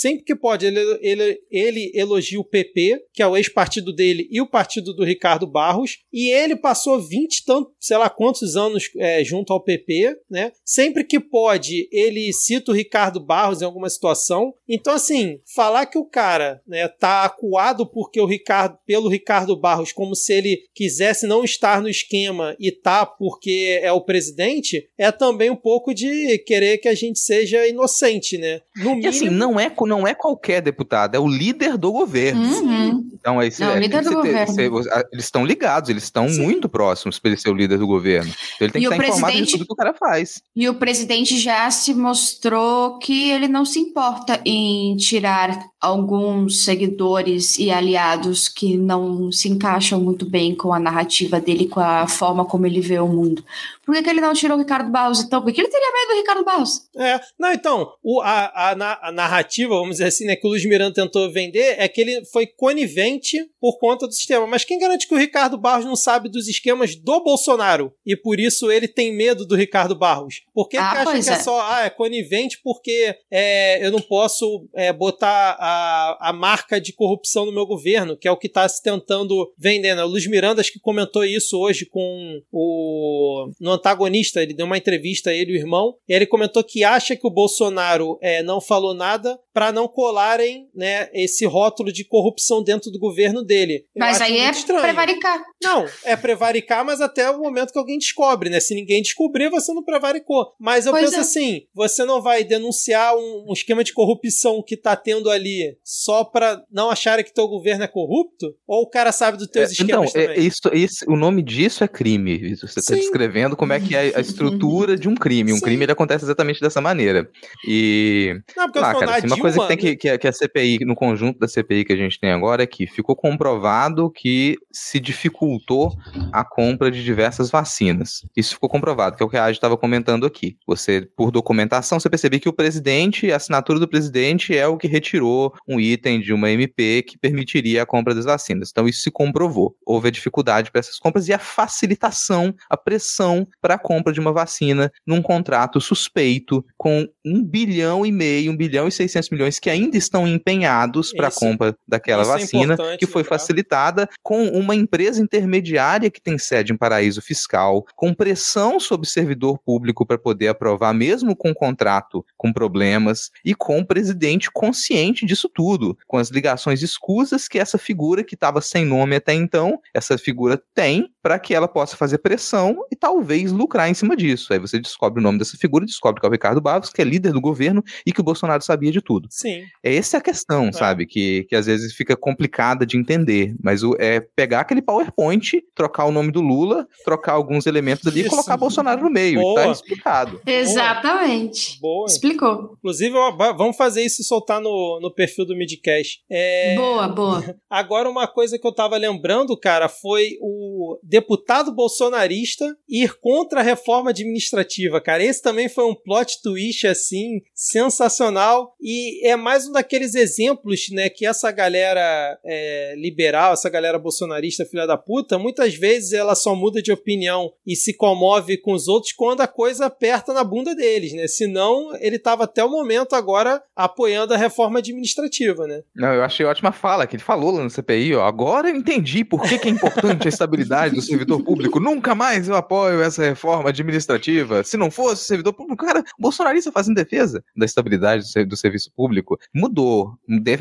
sempre que pode, ele, ele, ele elogia o PP, que é o ex-partido dele, e o partido do Ricardo Barros, e ele passou 20, tanto, sei lá quantos anos é, junto ao PP, né? Sempre que pode, ele cita o Ricardo Barros em alguma situação. Então, assim, falar que o cara né, tá acuado porque o Ricardo, pelo Ricardo Barros, como se ele quisesse não estar no esquema e tá porque é o presidente, é também um pouco de querer que a gente seja inocente, né? No mínimo... E assim, não é não é qualquer deputado, é o líder do governo. Uhum. Então, esse, não, é, líder do governo. Ter, eles estão ligados, eles estão Sim. muito próximos para ele ser o líder do governo. Então, ele tem e que estar informado de tudo que o cara faz. E o presidente já se mostrou que ele não se importa em tirar alguns seguidores e aliados que não se encaixam muito bem com a narrativa dele, com a forma como ele vê o mundo. Por que, que ele não tirou o Ricardo Barros então? Por que ele teria medo do Ricardo Barros? É, não, então, o, a, a, a narrativa, vamos dizer assim, né, que o Luiz Miranda tentou vender é que ele foi conivente por conta do sistema. Mas quem garante que o Ricardo Barros não sabe dos esquemas do Bolsonaro e por isso ele tem medo do Ricardo Barros? Por que, ah, que acha que é. é. só, ah, é conivente porque é, eu não posso é, botar a, a marca de corrupção no meu governo, que é o que está se tentando vender, né? O Luiz Miranda acho que comentou isso hoje com o no antagonista, ele deu uma entrevista a ele, o irmão, e ele comentou que acha que o Bolsonaro é, não falou nada para não colarem né, esse rótulo de corrupção dentro do governo dele. Eu mas aí é estranho. prevaricar. Não, é prevaricar, mas até o momento que alguém descobre, né? Se ninguém descobrir, você não prevaricou. Mas eu pois penso é. assim, você não vai denunciar um, um, esquema de corrupção que tá tendo ali só para não acharem que teu governo é corrupto? Ou o cara sabe dos teus é, esquemas então, também? É, isso, isso, o nome disso é crime. Você está descrevendo como é que é a estrutura de um crime. Um Sim. crime ele acontece exatamente dessa maneira. E. Não, porque ah, cara, uma coisa que tem que, que, que a CPI, no conjunto da CPI que a gente tem agora, é que ficou comprovado que se dificultou a compra de diversas vacinas. Isso ficou comprovado, que é o que a Adi estava comentando aqui. Você, por documentação, você percebe que o presidente, a assinatura do presidente é o que retirou um item de uma MP que permitiria a compra das vacinas. Então isso se comprovou. Houve a dificuldade para essas compras e a facilitação, a pressão para a compra de uma vacina num contrato suspeito com um bilhão e meio, um bilhão e seiscentos milhões que ainda estão empenhados para a compra daquela é vacina, é que foi facilitada com uma empresa intermediária que tem sede em paraíso fiscal, com pressão sobre servidor público para poder aprovar, mesmo com contrato com problemas, e com o presidente consciente disso tudo, com as ligações escusas que essa figura que estava sem nome até então, essa figura tem para que ela possa fazer pressão e talvez lucrar em cima disso. Aí você descobre o nome dessa figura, descobre que é o Ricardo Barros, que é líder do governo e que o Bolsonaro sabia de tudo. Sim. É essa a questão, é. sabe? Que, que às vezes fica complicada de entender. Mas o, é pegar aquele PowerPoint, trocar o nome do Lula, trocar alguns elementos ali Isso. e colocar Bolsonaro no meio. Boa. tá explicado. Exatamente. Boa. Explicou. Inclusive, vamos fazer isso e soltar no, no perfil do Midcast. É... Boa, boa. Agora, uma coisa que eu tava lembrando, cara, foi o deputado bolsonarista ir contra a reforma administrativa, cara. Esse também foi um plot twist, assim, sensacional. E é mais um daqueles exemplos, né, que essa galera é, liberal, essa galera bolsonarista, filha da puta, muitas vezes ela só muda de opinião e se comove com os outros quando a coisa aperta na bunda deles, né? Senão, ele tava até o momento agora apoiando a reforma administrativa, né? Não, eu achei ótima fala que ele falou lá no CPI, ó. Agora eu entendi por que, que é importante a estabilidade do servidor público. Nunca mais eu apoio essa reforma administrativa. Se não fosse o servidor público, cara, o bolsonarista fazendo defesa da estabilidade do serviço público. Mudou.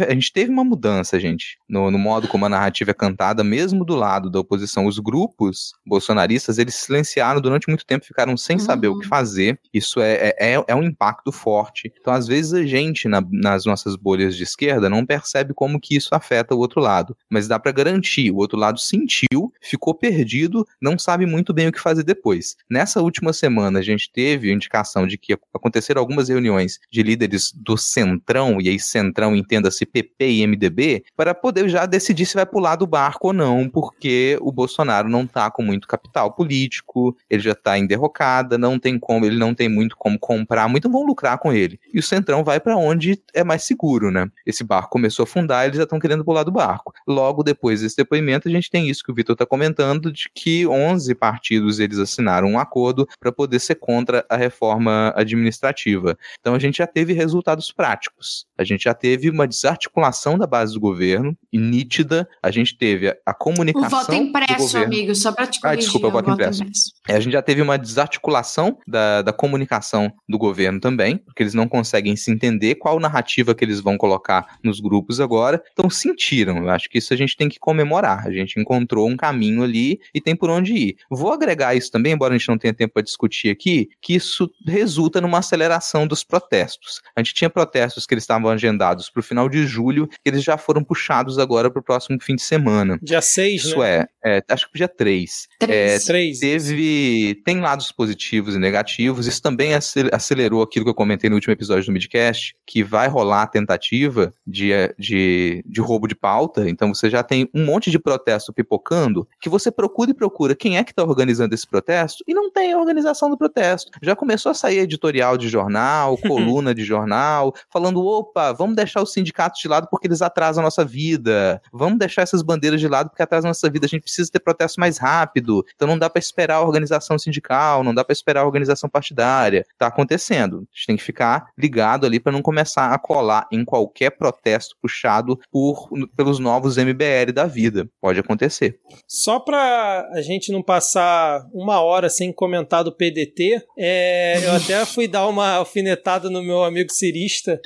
a gente teve uma mudança, gente, no, no modo como a narrativa é cantada, mesmo do lado da oposição. Os grupos bolsonaristas, eles silenciaram durante muito tempo, ficaram sem uhum. saber o que uhum. fazer. Isso é, é, é, é um impacto forte. Então, às vezes, a gente, na, nas nossas bolhas de esquerda, não percebe como que isso afeta o outro lado. Mas dá para garantir, o outro lado sentiu, ficou perdido, não sabe muito bem o que fazer depois. Nessa última semana, a gente teve indicação de que aconteceram algumas reuniões de líderes do Centrão, e aí Centrão entenda-se PP e MDB, para poder já decidir se vai pular do barco ou não, porque o Bolsonaro não está com muito capital político, ele já está em derrocada, não tem como, ele não tem muito como comprar, muito vão lucrar com ele. E o Centrão vai para onde é mais seguro, né? Esse barco começou a afundar, eles já estão querendo pular do barco. Logo depois desse depoimento, a gente tem isso que o Vitor está comentando, de que 11 partidos eles assinaram um acordo para poder ser contra a reforma administrativa. Então a gente já teve resultados práticos. A gente já teve uma desarticulação da base do governo, e nítida. A gente teve a, a comunicação. O voto impresso, amigo, só para te corrigir. Ah, desculpa, o voto, voto impresso. impresso. É, a gente já teve uma desarticulação da, da comunicação do governo também, porque eles não conseguem se entender qual narrativa que eles vão colocar nos grupos agora. Então sentiram. Eu acho que isso a gente tem que comemorar. A gente encontrou um caminho ali e tem por onde ir. Vou agregar isso também, embora a gente não tenha tempo para discutir aqui, que isso resulta numa aceleração dos protestos. A gente tinha protestos que eles estavam agendados para o final de julho, que eles já foram puxados agora para o próximo fim de semana. Dia 6, Isso né? é, é, acho que dia 3. 3. É, Teve, tem lados positivos e negativos, isso também acelerou aquilo que eu comentei no último episódio do Midcast, que vai rolar a tentativa de, de, de roubo de pauta, então você já tem um monte de protesto pipocando, que você procura e procura quem é que está organizando esse protesto, e não tem organização do protesto. Já começou a sair editorial de jornal, coluna de jornal, falando, opa, vamos deixar os sindicatos de lado porque eles atrasam a nossa vida, vamos deixar essas bandeiras de lado porque atrasam a nossa vida, a gente precisa ter protesto mais rápido, então não dá para esperar a organização sindical, não dá para esperar a organização partidária. Tá acontecendo. A gente tem que ficar ligado ali para não começar a colar em qualquer protesto puxado por, pelos novos MBL da vida. Pode acontecer. Só para a gente não passar uma hora sem comentar do PDT, é, eu até fui dar uma alfinetada no meu amigo cirista,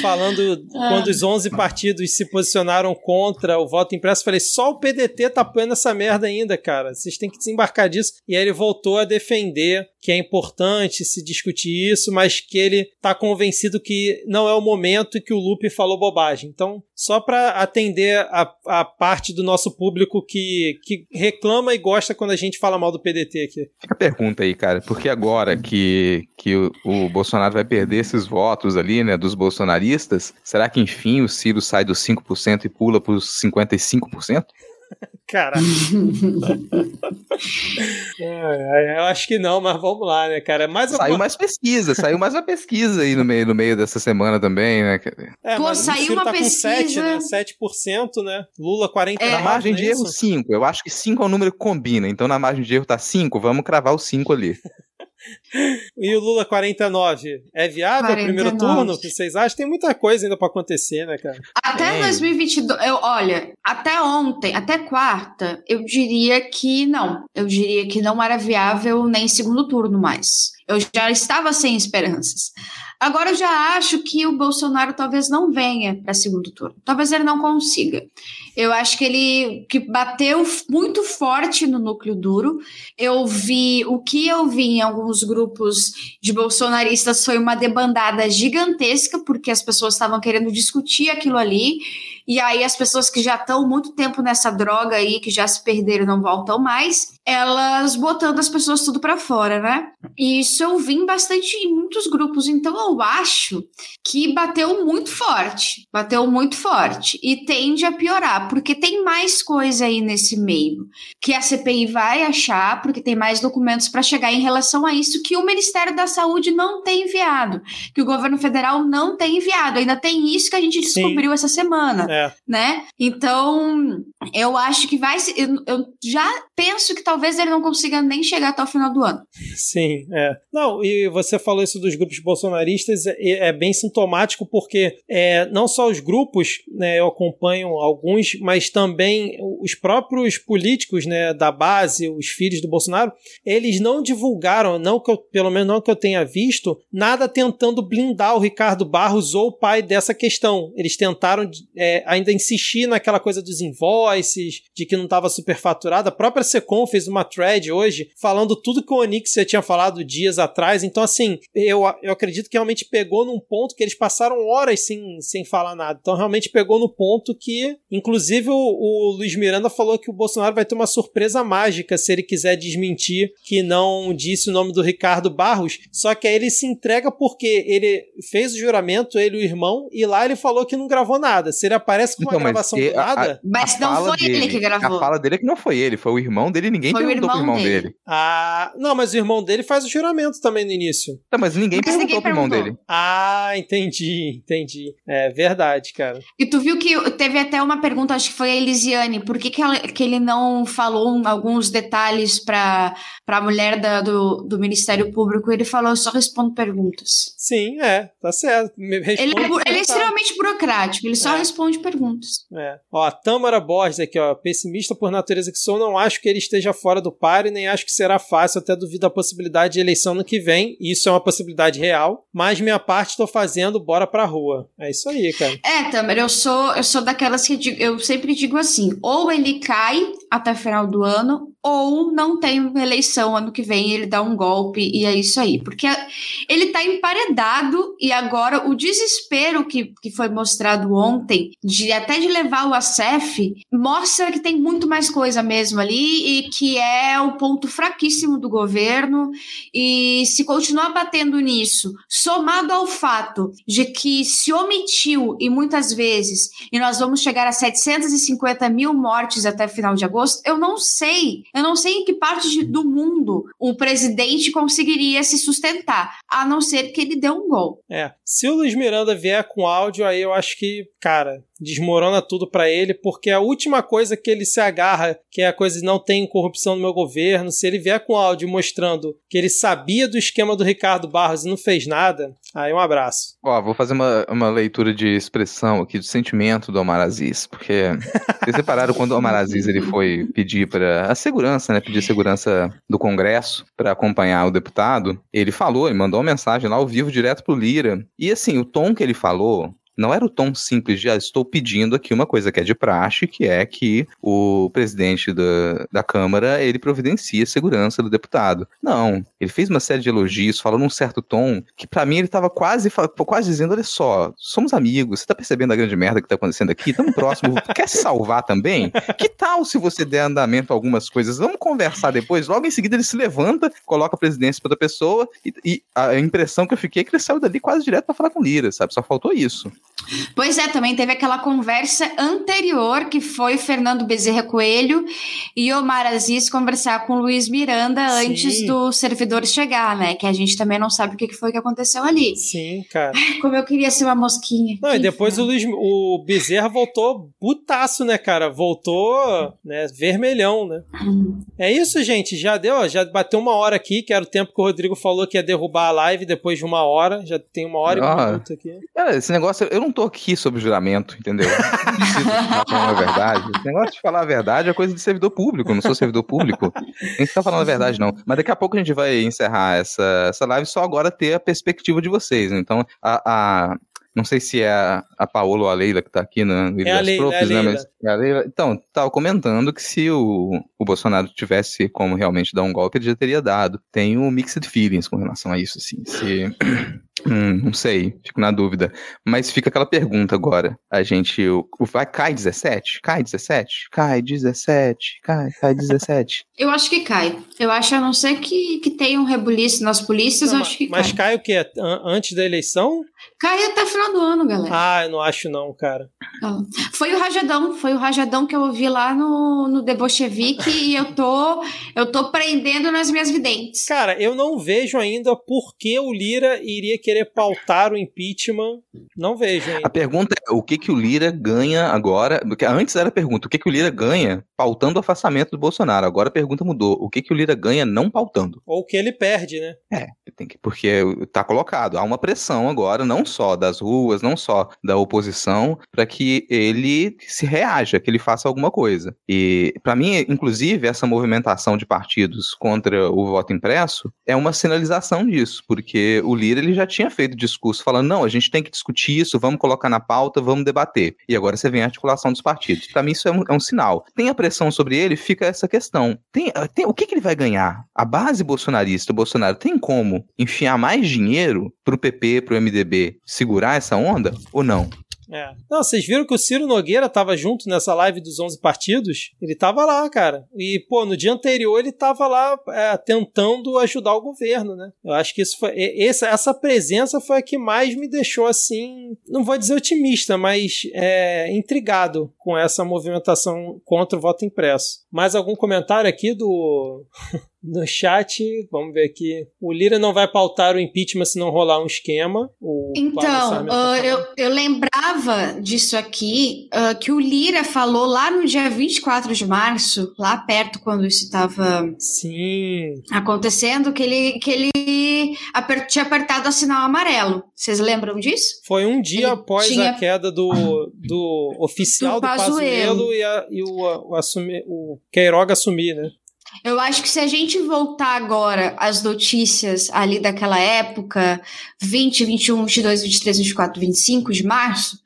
falando ah. quando os 11 partidos se posicionaram contra o voto impresso. Falei, só o PDT tá apoiando essa merda ainda, cara. Vocês têm que desembarcar disso. E aí ele voltou a defender que é importante se discutir isso, mas que ele tá convencido que não é o momento que o Lupe falou bobagem. Então, só para atender a, a parte do nosso público que, que reclama e gosta quando a gente fala mal do PDT aqui. Fica a pergunta aí, cara, porque agora que, que o, o Bolsonaro vai perder esses votos ali, né, dos bolsonaristas, será que enfim o Ciro sai dos 5% e pula para os 55%? Cara. é, eu acho que não, mas vamos lá, né, cara? Mais saiu mais pesquisa, saiu mais uma pesquisa aí no meio, no meio dessa semana também, né? É, Pô, saiu uma tá pesquisa. Com 7, né? 7%, né? Lula 40%. É. Na margem de erro, 5. Eu acho que 5 é um número que combina. Então, na margem de erro tá 5, vamos cravar o 5 ali. E o Lula 49 é viável 49. primeiro turno? O que vocês acham? Tem muita coisa ainda para acontecer, né, cara? Até é. 2022, eu, olha, até ontem, até quarta, eu diria que não. Eu diria que não era viável nem segundo turno mais. Eu já estava sem esperanças. Agora eu já acho que o Bolsonaro talvez não venha para segundo turno. Talvez ele não consiga. Eu acho que ele que bateu muito forte no núcleo duro. Eu vi o que eu vi em alguns grupos de bolsonaristas foi uma debandada gigantesca, porque as pessoas estavam querendo discutir aquilo ali. E aí as pessoas que já estão muito tempo nessa droga aí, que já se perderam não voltam mais, elas botando as pessoas tudo para fora, né? E isso eu vi bastante em muitos grupos. Então eu acho que bateu muito forte, bateu muito forte e tende a piorar, porque tem mais coisa aí nesse meio que a CPI vai achar, porque tem mais documentos para chegar em relação a isso que o Ministério da Saúde não tem enviado, que o governo federal não tem enviado. Ainda tem isso que a gente descobriu Sim. essa semana. É. Né? Então, eu acho que vai. Eu, eu já penso que talvez ele não consiga nem chegar até o final do ano. Sim, é. Não, e você falou isso dos grupos bolsonaristas, é, é bem sintomático, porque é, não só os grupos, né, eu acompanho alguns, mas também os próprios políticos né, da base, os filhos do Bolsonaro, eles não divulgaram, não que eu, pelo menos não que eu tenha visto, nada tentando blindar o Ricardo Barros ou o pai dessa questão. Eles tentaram é, ainda insistir naquela coisa dos invoices invoices, de que não estava superfaturado. A própria Secom fez uma thread hoje falando tudo que o Onix já tinha falado dias atrás. Então, assim, eu, eu acredito que realmente pegou num ponto que eles passaram horas sem, sem falar nada. Então, realmente pegou no ponto que, inclusive, o, o Luiz Miranda falou que o Bolsonaro vai ter uma surpresa mágica se ele quiser desmentir que não disse o nome do Ricardo Barros. Só que aí ele se entrega porque ele fez o juramento, ele e o irmão, e lá ele falou que não gravou nada. Se ele aparece com uma Então, gravação do nada. Mas A não fala foi ele dele- que gravou. A fala dele é que não foi ele, foi o irmão dele, ninguém Foi o perguntou pro irmão irmão dele. dele. Ah, não, mas o irmão dele faz o juramento também no início. Não, mas ninguém Mas perguntou ninguém pro irmão dele. Ah, entendi, entendi. É verdade, cara. E tu viu que teve até uma pergunta, acho que foi a Elisiane, por que, que, ela- que ele não falou alguns detalhes para a mulher da- do, do Ministério Público? Ele falou, eu só respondo perguntas. Sim, é, tá certo. Me Ele, é, ele é tá. extremamente burocrático, ele só É. responde perguntas. É. Ó, a Tâmara Borges aqui, ó. Pessimista por natureza que sou, não acho que ele esteja fora do páreo, nem acho que será fácil, até duvido a possibilidade de eleição no que vem. Isso é uma possibilidade real. Mas minha parte estou fazendo, bora pra rua. É isso aí, cara. É, Tamer, eu sou, eu sou daquelas que digo- eu sempre digo assim: ou ele cai até o final do ano, ou não tem eleição ano que vem, ele dá um golpe e é isso aí. Porque ele tá emparedado e agora o desespero que, que foi mostrado ontem, de até de levar o ACF, mostra que tem muito mais coisa mesmo ali e que é o ponto fraquíssimo do governo. E se continuar batendo nisso, somado ao fato de que se omitiu e muitas vezes, e nós vamos chegar a 750 mil mortes até final de agosto, eu não sei, eu não sei em que parte de- do mundo o presidente conseguiria se sustentar, a não ser que ele dê um gol. É. Se o Luiz Miranda vier com áudio, aí eu acho que, cara, desmorona tudo pra ele, porque a última coisa que ele se agarra, que é a coisa de não tem corrupção no meu governo, se ele vier com áudio mostrando que ele sabia do esquema do Ricardo Barros e não fez nada, aí um abraço. Ó, vou fazer uma, uma leitura de expressão aqui, do sentimento do Omar Aziz, porque vocês repararam quando o Omar Aziz ele foi pedir para a segurança, né, pedir segurança do Congresso para acompanhar o deputado, ele falou, ele mandou uma mensagem lá ao vivo direto pro Lira, e assim, o tom que ele falou não era o tom simples de ah, estou pedindo aqui uma coisa que é de praxe, que é que o presidente da, da Câmara ele providencie a segurança do deputado. Não, ele fez uma série de elogios, falou num certo tom, que pra mim ele tava quase, quase dizendo, olha só, somos amigos, você tá percebendo a grande merda que tá acontecendo aqui? Tamo próximo, quer se salvar também? Que tal se você der andamento a algumas coisas? Vamos conversar depois? Logo em seguida ele se levanta, coloca a presidência pra outra pessoa, e, e a impressão que eu fiquei é que ele saiu dali quase direto pra falar com o Lira, sabe? Só faltou isso. Pois é, também teve aquela conversa anterior que foi Fernando Bezerra Coelho e Omar Aziz conversar com Luiz Miranda Sim. antes do servidor chegar, né? Que a gente também não sabe o que que foi que aconteceu ali. Sim, cara. Como eu queria ser uma mosquinha. Não, e Que depois o. Luiz, o Bezerra voltou putaço, né, cara? Voltou, né, vermelhão, né? É isso, gente. Já deu, já bateu uma hora aqui, que era o tempo que o Rodrigo falou que ia derrubar a live depois de uma hora. Já tem uma hora e um Ah. minuto aqui. Cara, esse negócio, eu não tô aqui sobre juramento, entendeu? Eu não preciso falando a verdade. Esse negócio de falar a verdade é coisa de servidor público, eu não sou servidor público. Nem ficar falando a verdade, não. Mas daqui a pouco a gente vai encerrar essa, essa live só agora ter a perspectiva de vocês. Então, a. a- não sei se é a, a Paola ou a Leila que tá aqui no Ilha É a das Leila, Profs, é a né? Leila. Mas é a Leila. Então, tava comentando que se o, o Bolsonaro tivesse como realmente dar um golpe, ele já teria dado. Tenho mixed feelings com relação a isso, assim. Se. Hum, não sei, fico na dúvida. Mas fica aquela pergunta agora. A gente. O, o- vai, cai 17? Cai 17? Cai 17? Cai, cai 17. Eu acho que cai. Eu acho, a não ser que, que tenha um rebuliço nas polícias, Não, eu acho que mas cai. cai o quê? An- Antes da eleição? Cai até o final do ano, galera. Ah, eu não acho não, cara. Foi o Rajadão, foi o Rajadão que eu ouvi lá no, no The Bolchevique e eu tô, eu tô prendendo nas minhas videntes. Cara, eu não vejo ainda por que o Lira iria querer pautar o impeachment. Não vejo A ainda. pergunta é: o que, que o Lira ganha agora? Antes era a pergunta: o que, que o Lira ganha pautando o afastamento do Bolsonaro. Agora a pergunta mudou. O que, que o Lira ganha não pautando? Ou o que ele perde, né? É, tem que, porque tá colocado. Há uma pressão agora, não só das ruas, não só da oposição, para que ele se reaja, que ele faça alguma coisa. E, para mim, inclusive, essa movimentação de partidos contra o voto impresso é uma sinalização disso, porque o Lira ele já tinha feito discurso falando: não, a gente tem que discutir isso, vamos colocar na pauta, vamos debater. E agora você vem a articulação dos partidos. Para mim, isso é um, é um, sinal. Tem a pressão sobre ele, fica essa questão. Tem, tem, o que, que ele vai ganhar? A base bolsonarista, o Bolsonaro, tem como enfiar mais dinheiro pro PP, pro MDB segurar essa onda ou não? É. Não, vocês viram que o Ciro Nogueira tava junto nessa live dos 11 partidos? Ele tava lá, cara. E, pô, no dia anterior ele tava lá é, tentando ajudar o governo, né? Eu acho que isso foi. Essa, essa presença foi a que mais me deixou assim. Não vou dizer otimista, mas é, intrigado com essa movimentação contra o voto impresso. Mais algum comentário aqui do. no chat, vamos ver aqui. O Lira não vai pautar o impeachment se não rolar um esquema. então, uh, eu, eu lembrava disso aqui, uh, que o Lira falou lá no dia 24 de março, lá perto, quando isso estava acontecendo, que ele, que ele aper, tinha apertado o sinal amarelo. Vocês lembram disso? Foi um dia ele após tinha... a queda do, do oficial do, do Pazuello, e, a, e o, o, assumir, o Queiroga assumir, né? Eu acho que se a gente voltar agora às notícias ali daquela época, 20, 21, 22, 23, 24, 25 de março,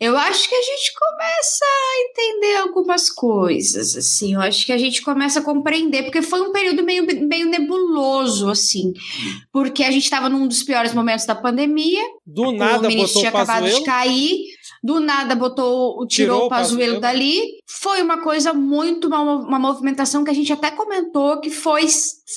eu acho que a gente começa a entender algumas coisas, assim. Eu acho que a gente começa a compreender, porque foi um período meio, meio nebuloso, assim. Porque a gente estava num dos piores momentos da pandemia. Do nada, o ministro tinha acabado de cair do nada botou, tirou, tirou o Pazuello dali. Foi uma coisa muito, uma, uma movimentação que a gente até comentou que foi,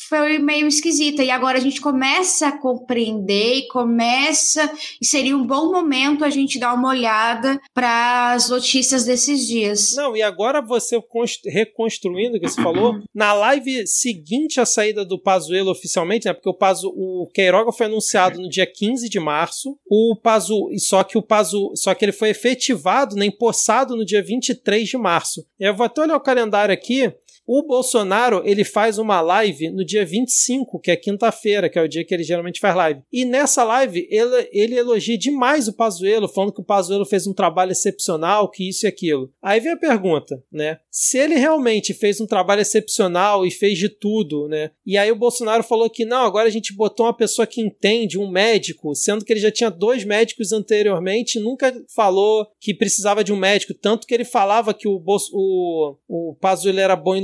foi meio esquisita. E agora a gente começa a compreender e começa, e seria um bom momento a gente dar uma olhada para as notícias desses dias. Não, e agora você reconstruindo o que você falou, na live seguinte à saída do Pazuello oficialmente, né, porque o, Pazu, o Queiroga foi anunciado no dia 15 de março, o Pazu, só que o Pazu, só que ele foi efetivado, né, empossado no dia 23 de março. Eu vou até olhar o calendário aqui. O Bolsonaro, ele faz uma live no dia 25, que é quinta-feira, que é o dia que ele geralmente faz live. E nessa live, ele, ele elogia demais o Pazuello, falando que o Pazuello fez um trabalho excepcional, que isso e aquilo. Aí vem a pergunta, né? Se ele realmente fez um trabalho excepcional e fez de tudo, né? E aí o Bolsonaro falou que não, agora a gente botou uma pessoa que entende, um médico, sendo que ele já tinha dois médicos anteriormente, nunca falou que precisava de um médico, tanto que ele falava que o, o, o Pazuello era bom em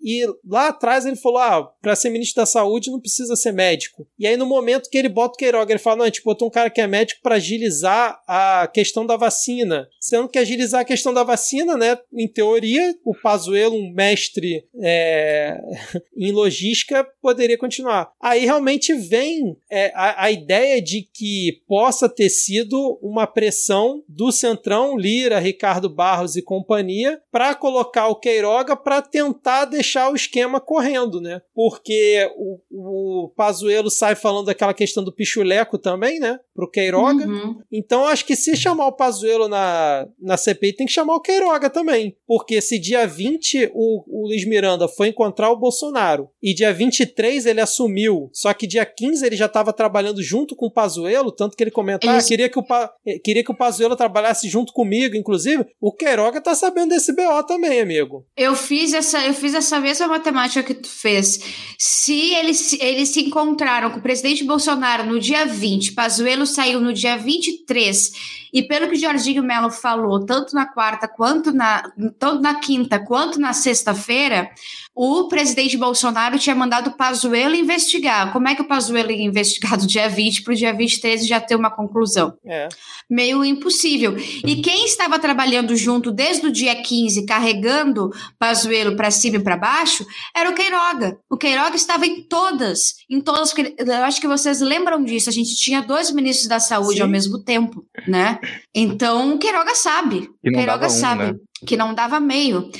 e lá atrás ele falou: ah, para ser ministro da saúde não precisa ser médico. E aí no momento que ele bota o Queiroga, ele fala: não, a gente botou um cara que é médico para agilizar a questão da vacina. Sendo que agilizar a questão da vacina, né, em teoria, o Pazuello, um mestre é, em logística, poderia continuar. Aí realmente vem é, a, a ideia de que possa ter sido uma pressão do Centrão, Lira, Ricardo Barros e companhia, para colocar o Queiroga para ter tentar deixar o esquema correndo, né? Porque o, o Pazuello sai falando daquela questão do pichuleco também, né? Pro Queiroga. Uhum. Então acho que se chamar o Pazuello na, na CPI, tem que chamar o Queiroga também. Porque se dia 20 o, o Luiz Miranda foi encontrar o Bolsonaro e dia 23 ele assumiu, só que dia 15 ele já estava trabalhando junto com o Pazuello, tanto que ele comentou, ah, queria que o, eh, queria que o Pazuello trabalhasse junto comigo, inclusive, o Queiroga tá sabendo desse BO também, amigo. Eu fiz essa essa, eu fiz essa mesma matemática que tu fez. Se eles, eles se encontraram com o presidente Bolsonaro no dia 20, Pazuello saiu no dia 23 e pelo que o Jorginho Melo falou, tanto na quarta quanto na, tanto na quinta quanto na sexta-feira, o presidente Bolsonaro tinha mandado o Pazuello investigar. Como é que o Pazuello ia investigar do dia 20 para o dia 23 e já ter uma conclusão? É. Meio impossível. E quem estava trabalhando junto desde o dia 15, carregando Pazuello para cima e para baixo, era o Queiroga. O Queiroga estava em todas, em todas, eu acho que vocês lembram disso, a gente tinha dois ministros da saúde Sim. ao mesmo tempo, né? Então, o Queiroga sabe. O Queiroga um, sabe. Né? Que não dava meio.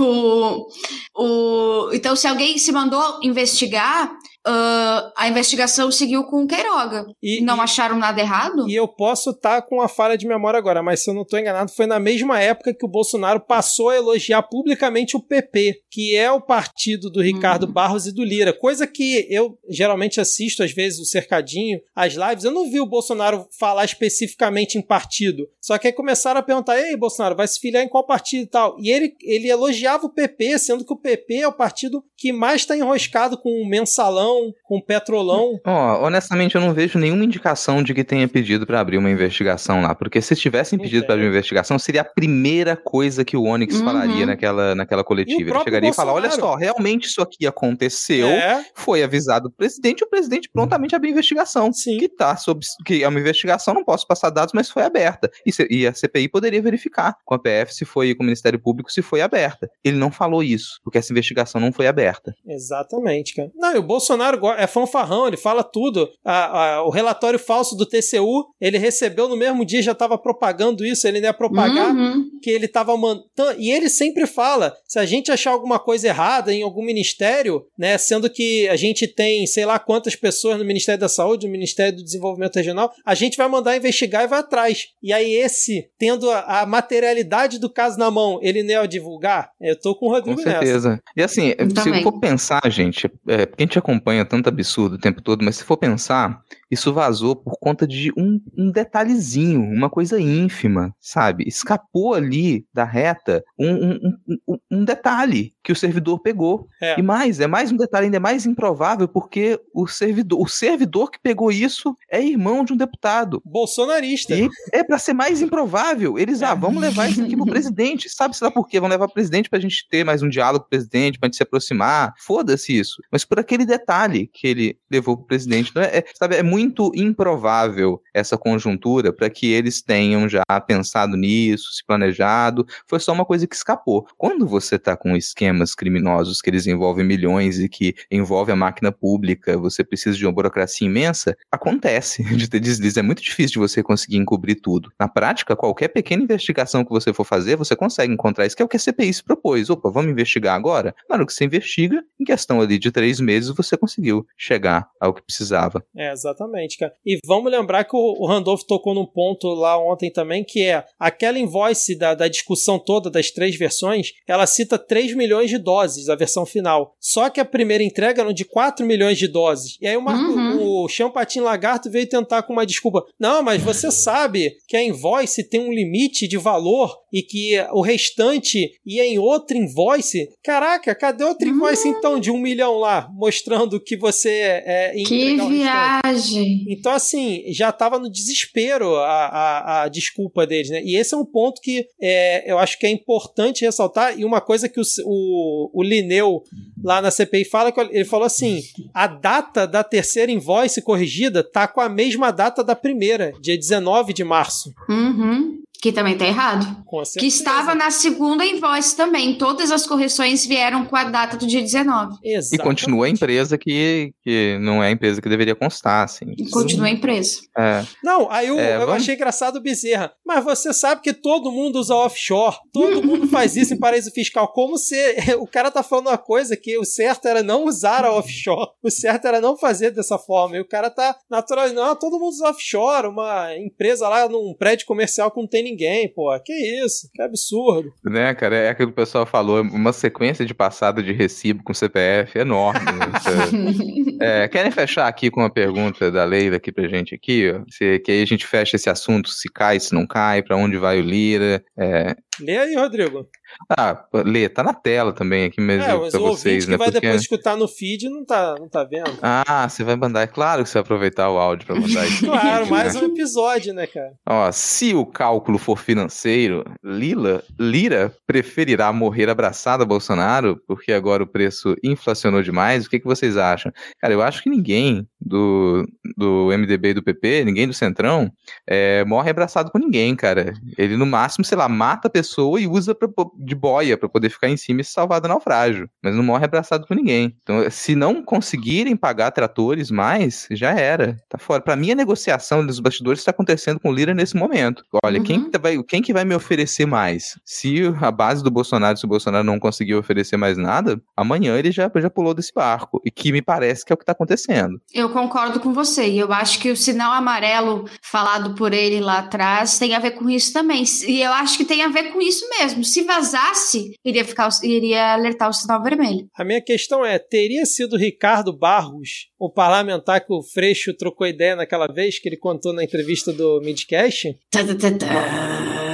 o, o, então, se alguém se mandou investigar, uh, a investigação seguiu com o Queiroga. E, não e, acharam nada errado? E eu posso estar com a falha de memória agora, mas se eu não estou enganado, foi na mesma época que o Bolsonaro passou a elogiar publicamente o PP, que é o partido do Ricardo uhum. Barros e do Lira. Coisa que eu geralmente assisto, às vezes, o cercadinho, as lives. Eu não vi o Bolsonaro falar especificamente em partido. Só que aí começaram a perguntar: ei, Bolsonaro, vai se filiar em qual partido e tal? E ele, ele elogiava o PP, sendo que o PP é o partido que mais está enroscado com o mensalão, com o petrolão. Oh, honestamente, eu não vejo nenhuma indicação de que tenha pedido para abrir uma investigação lá. Porque se tivessem pedido para abrir uma investigação, seria a primeira coisa que o Onyx uhum. falaria naquela, naquela coletiva. Ele chegaria Bolsonaro. e falar: olha só, realmente isso aqui aconteceu, é. foi avisado o presidente, o presidente prontamente abriu investigação. Sim. Que tá sob. Que é uma investigação, não posso passar dados, mas foi aberta. E, se, e a CPI poderia verificar com a PF se foi com o Ministério Público se foi aberta. Ele não falou isso, porque essa investigação não foi aberta. Exatamente, cara. Não, e o Bolsonaro é fanfarrão, ele fala tudo. A, a, o relatório falso do TCU, ele recebeu no mesmo dia, já estava propagando isso, ele não ia propagar, uhum. que ele estava mandando. E ele sempre fala: se a gente achar alguma coisa errada em algum ministério, né, sendo que a gente tem sei lá quantas pessoas no Ministério da Saúde, no Ministério do Desenvolvimento Regional, a gente vai mandar investigar e vai atrás. E aí, esse, tendo a, a materialidade do caso na mão, ele não ia divulgar? Eu tô com o Rodrigo Com certeza. Nessa. E assim, se for pensar, gente, é, porque a gente acompanha tanto absurdo o tempo todo, mas se for pensar, isso vazou por conta de um, um detalhezinho, uma coisa ínfima, sabe? Escapou ali da reta um, um, um, detalhe que o servidor pegou. É. E mais, é mais um detalhe ainda mais improvável porque o servidor, o servidor que pegou isso é irmão de um deputado. Bolsonarista. E é para ser mais improvável. Eles, ah, vamos levar isso aqui pro presidente. Sabe, sei lá por quê? Vamos levar pro presidente pra gente ter mais um diálogo com o presidente, pra gente se aproximar. Foda-se isso. Mas por aquele detalhe que ele levou pro presidente. Não é, é sabe, é muito muito improvável essa conjuntura para que eles tenham já pensado nisso, se planejado. Foi só uma coisa que escapou. Quando você está com esquemas criminosos que eles envolvem milhões e que envolve a máquina pública, você precisa de uma burocracia imensa, acontece de ter deslize. É muito difícil de você conseguir encobrir tudo. Na prática, qualquer pequena investigação que você for fazer, você consegue encontrar isso, que é o que a CPI se propôs. Opa, vamos investigar agora? Na hora que você investiga, em questão ali de três meses, você conseguiu chegar ao que precisava. É, exatamente. Cara. E vamos lembrar que o, Randolph tocou num ponto lá ontem também, que é aquela invoice da, da discussão toda das três versões, ela cita 3 milhões de doses, a versão final. Só que a primeira entrega era de 4 milhões de doses. E aí o, uhum. o Champatin Lagarto veio tentar com uma desculpa. Não, mas você sabe que a invoice tem um limite de valor e que o restante ia em outra invoice. Caraca, cadê outra invoice uhum. então de um milhão lá, mostrando que você é, é Que viagem! Então, assim, já estava no desespero a, a, a, desculpa deles, né? E esse é um ponto que é, eu acho que é importante ressaltar, e uma coisa que o, o, o Lineu lá na CPI fala, ele falou assim: a data da terceira invoice corrigida tá com a mesma data da primeira, dia 19 de março. Uhum. Que também tá errado. Que estava na segunda invoice também. Todas as correções vieram com a data do dia 19. Exatamente. E continua a empresa que, que não é a empresa que deveria constar, assim. E continua a empresa. É. Não, aí eu, é, eu achei engraçado o Bezerra. Mas você sabe que todo mundo usa offshore. Todo mundo faz isso em paraíso fiscal. Como se o cara tá falando uma coisa que o certo era não usar a offshore. O certo era não fazer dessa forma. E o cara tá natural. Não, todo mundo usa offshore. Uma empresa lá num prédio comercial que não tem ninguém, pô. Que isso? Que absurdo. Né, cara? É aquilo que o pessoal falou, uma sequência de passada de recibo com CPF enorme. Né? é, querem fechar aqui com uma pergunta da Leila aqui pra gente aqui, ó? Se, que aí a gente fecha esse assunto, se cai, se não cai, para onde vai o Lira. É... Lê aí, Rodrigo. Ah, Lê, tá na tela também aqui mesmo é, mas pra o vocês, que né? vai Porque... depois escutar no feed não tá, não tá vendo. Ah, você vai mandar, é claro que você vai aproveitar o áudio pra mandar isso. claro, mais né? um episódio, né, cara? Ó, se o cálculo for financeiro, Lila, Lira preferirá morrer abraçada a Bolsonaro, porque agora o preço inflacionou demais. O que, que vocês acham? Cara, eu acho que ninguém do, do MDB e do PP, ninguém do Centrão, é, morre abraçado com ninguém, cara. Ele, no máximo, sei lá, mata a pessoa e usa pra, de boia para poder ficar em cima e se salvar do naufrágio. Mas não morre abraçado por ninguém. Então, se não conseguirem pagar tratores mais, já era. Tá fora. Para mim, a negociação dos bastidores está acontecendo com o Lira nesse momento. Olha, uhum. quem, que vai, quem que vai me oferecer mais? Se a base do Bolsonaro, se o Bolsonaro não conseguir oferecer mais nada, amanhã ele já, já pulou desse barco. E que me parece que é o que está acontecendo. Eu concordo com você. E eu acho que o sinal amarelo falado por ele lá atrás tem a ver com isso também. E eu acho que tem a ver com isso mesmo. Se vazasse, iria, ficar, iria alertar o sinal vermelho. A minha questão é: teria sido Ricardo Barros, o parlamentar que o Freixo trocou ideia naquela vez que ele contou na entrevista do Midcast? Tá, tá, tá, tá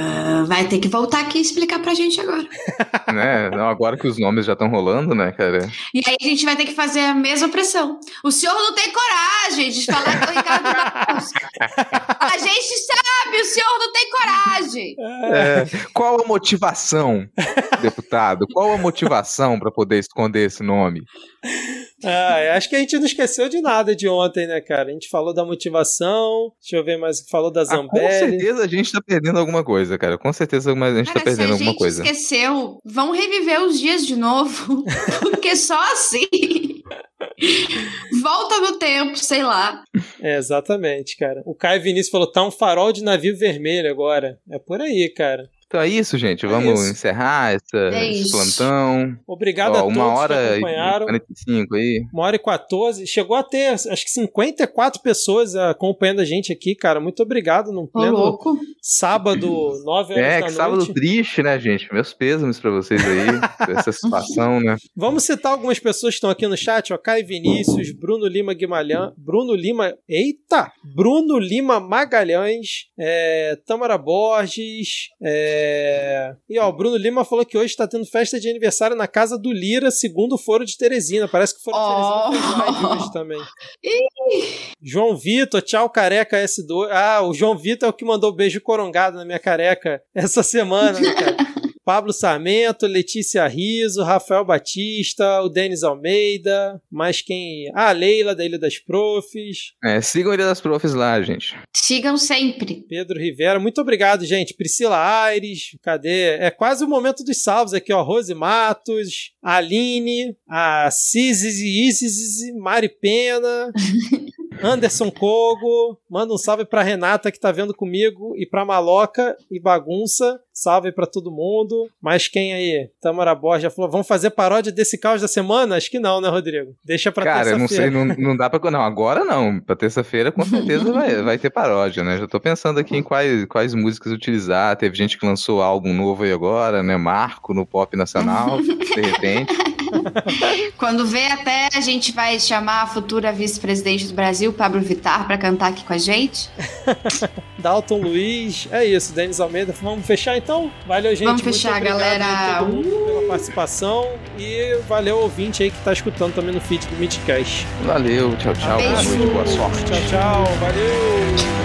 vai ter que voltar aqui e explicar pra gente agora. né? Não, agora que os nomes já estão rolando, né, cara? E aí a gente vai ter que fazer a mesma pressão. O senhor não tem coragem de falar com o Ricardo Barros. A gente sabe, o senhor não tem coragem. É, qual a motivação, deputado? Qual a motivação para poder esconder esse nome? Ah, acho que a gente não esqueceu de nada de ontem, né, cara? A gente falou da motivação, deixa eu ver mais, falou da Zambelli. Ah, com certeza a gente tá perdendo alguma coisa, cara. Com certeza a gente tá cara, tá perdendo alguma coisa. Se a gente esqueceu, vão reviver os dias de novo, porque só assim... Volta no tempo, sei lá. É, exatamente, cara. O Caio Vinícius falou: tá um farol de navio vermelho agora. É por aí, cara. Então é isso, gente. É Vamos isso. encerrar essa, é esse plantão. Obrigado Ó, a todos uma hora que acompanharam. E 45 aí. Uma hora e 14. Chegou a ter, acho que 54 pessoas acompanhando a gente aqui, cara. Muito obrigado no pleno louco. sábado, 9 horas é, da que sábado triste, né, gente? Meus pêsames pra vocês aí, essa situação, né? Vamos citar algumas pessoas que estão aqui no chat, ó. Caio Vinícius, Bruno Lima Guimarães, Bruno Lima, eita! Bruno Lima Magalhães, é, Tamara Borges, é, é... E ó, o Bruno Lima falou que hoje está tendo festa de aniversário na casa do Lira, segundo o Foro de Teresina. Parece que o Foro de oh. Teresina fez live hoje também. João Vitor, tchau careca S2. Ah, o João Vitor é o que mandou beijo corongado na minha careca essa semana, né, cara? Pablo Sarmento, Letícia Riso, Rafael Batista, o Denis Almeida, mais quem? Ah, a Leila, da Ilha das Profs. É, sigam a Ilha das Profs lá, gente. Sigam sempre. Pedro Rivera, muito obrigado, gente. Priscila Aires, cadê? É quase o momento dos salvos aqui, ó. Rose Matos, Aline, a Cisis Isis, Mari Pena. Anderson Kogo, manda um salve pra Renata que tá vendo comigo e pra Maloca e Bagunça. Salve para todo mundo. Mas quem aí? Tamara Borja falou: vamos fazer paródia desse caos da semana? Acho que não, né, Rodrigo? Deixa pra Cara, eu não sei, não, não dá pra. Não, agora não. Pra terça-feira, com certeza vai, vai ter paródia, né? Já tô pensando aqui em quais, quais músicas utilizar. Teve gente que lançou álbum novo aí agora, né? Marco no pop nacional, de repente. Quando vê, até a gente vai chamar a futura vice-presidente do Brasil, Pablo Vittar, para cantar aqui com a gente. Dalton Luiz, é isso, Denis Almeida. Vamos fechar então? Valeu, gente. Vamos fechar, galera. todo mundo pela participação e valeu ouvinte aí que tá escutando também no feed do Midcast. Valeu, tchau, tchau. Boa noite, boa sorte. Tchau, tchau. Valeu.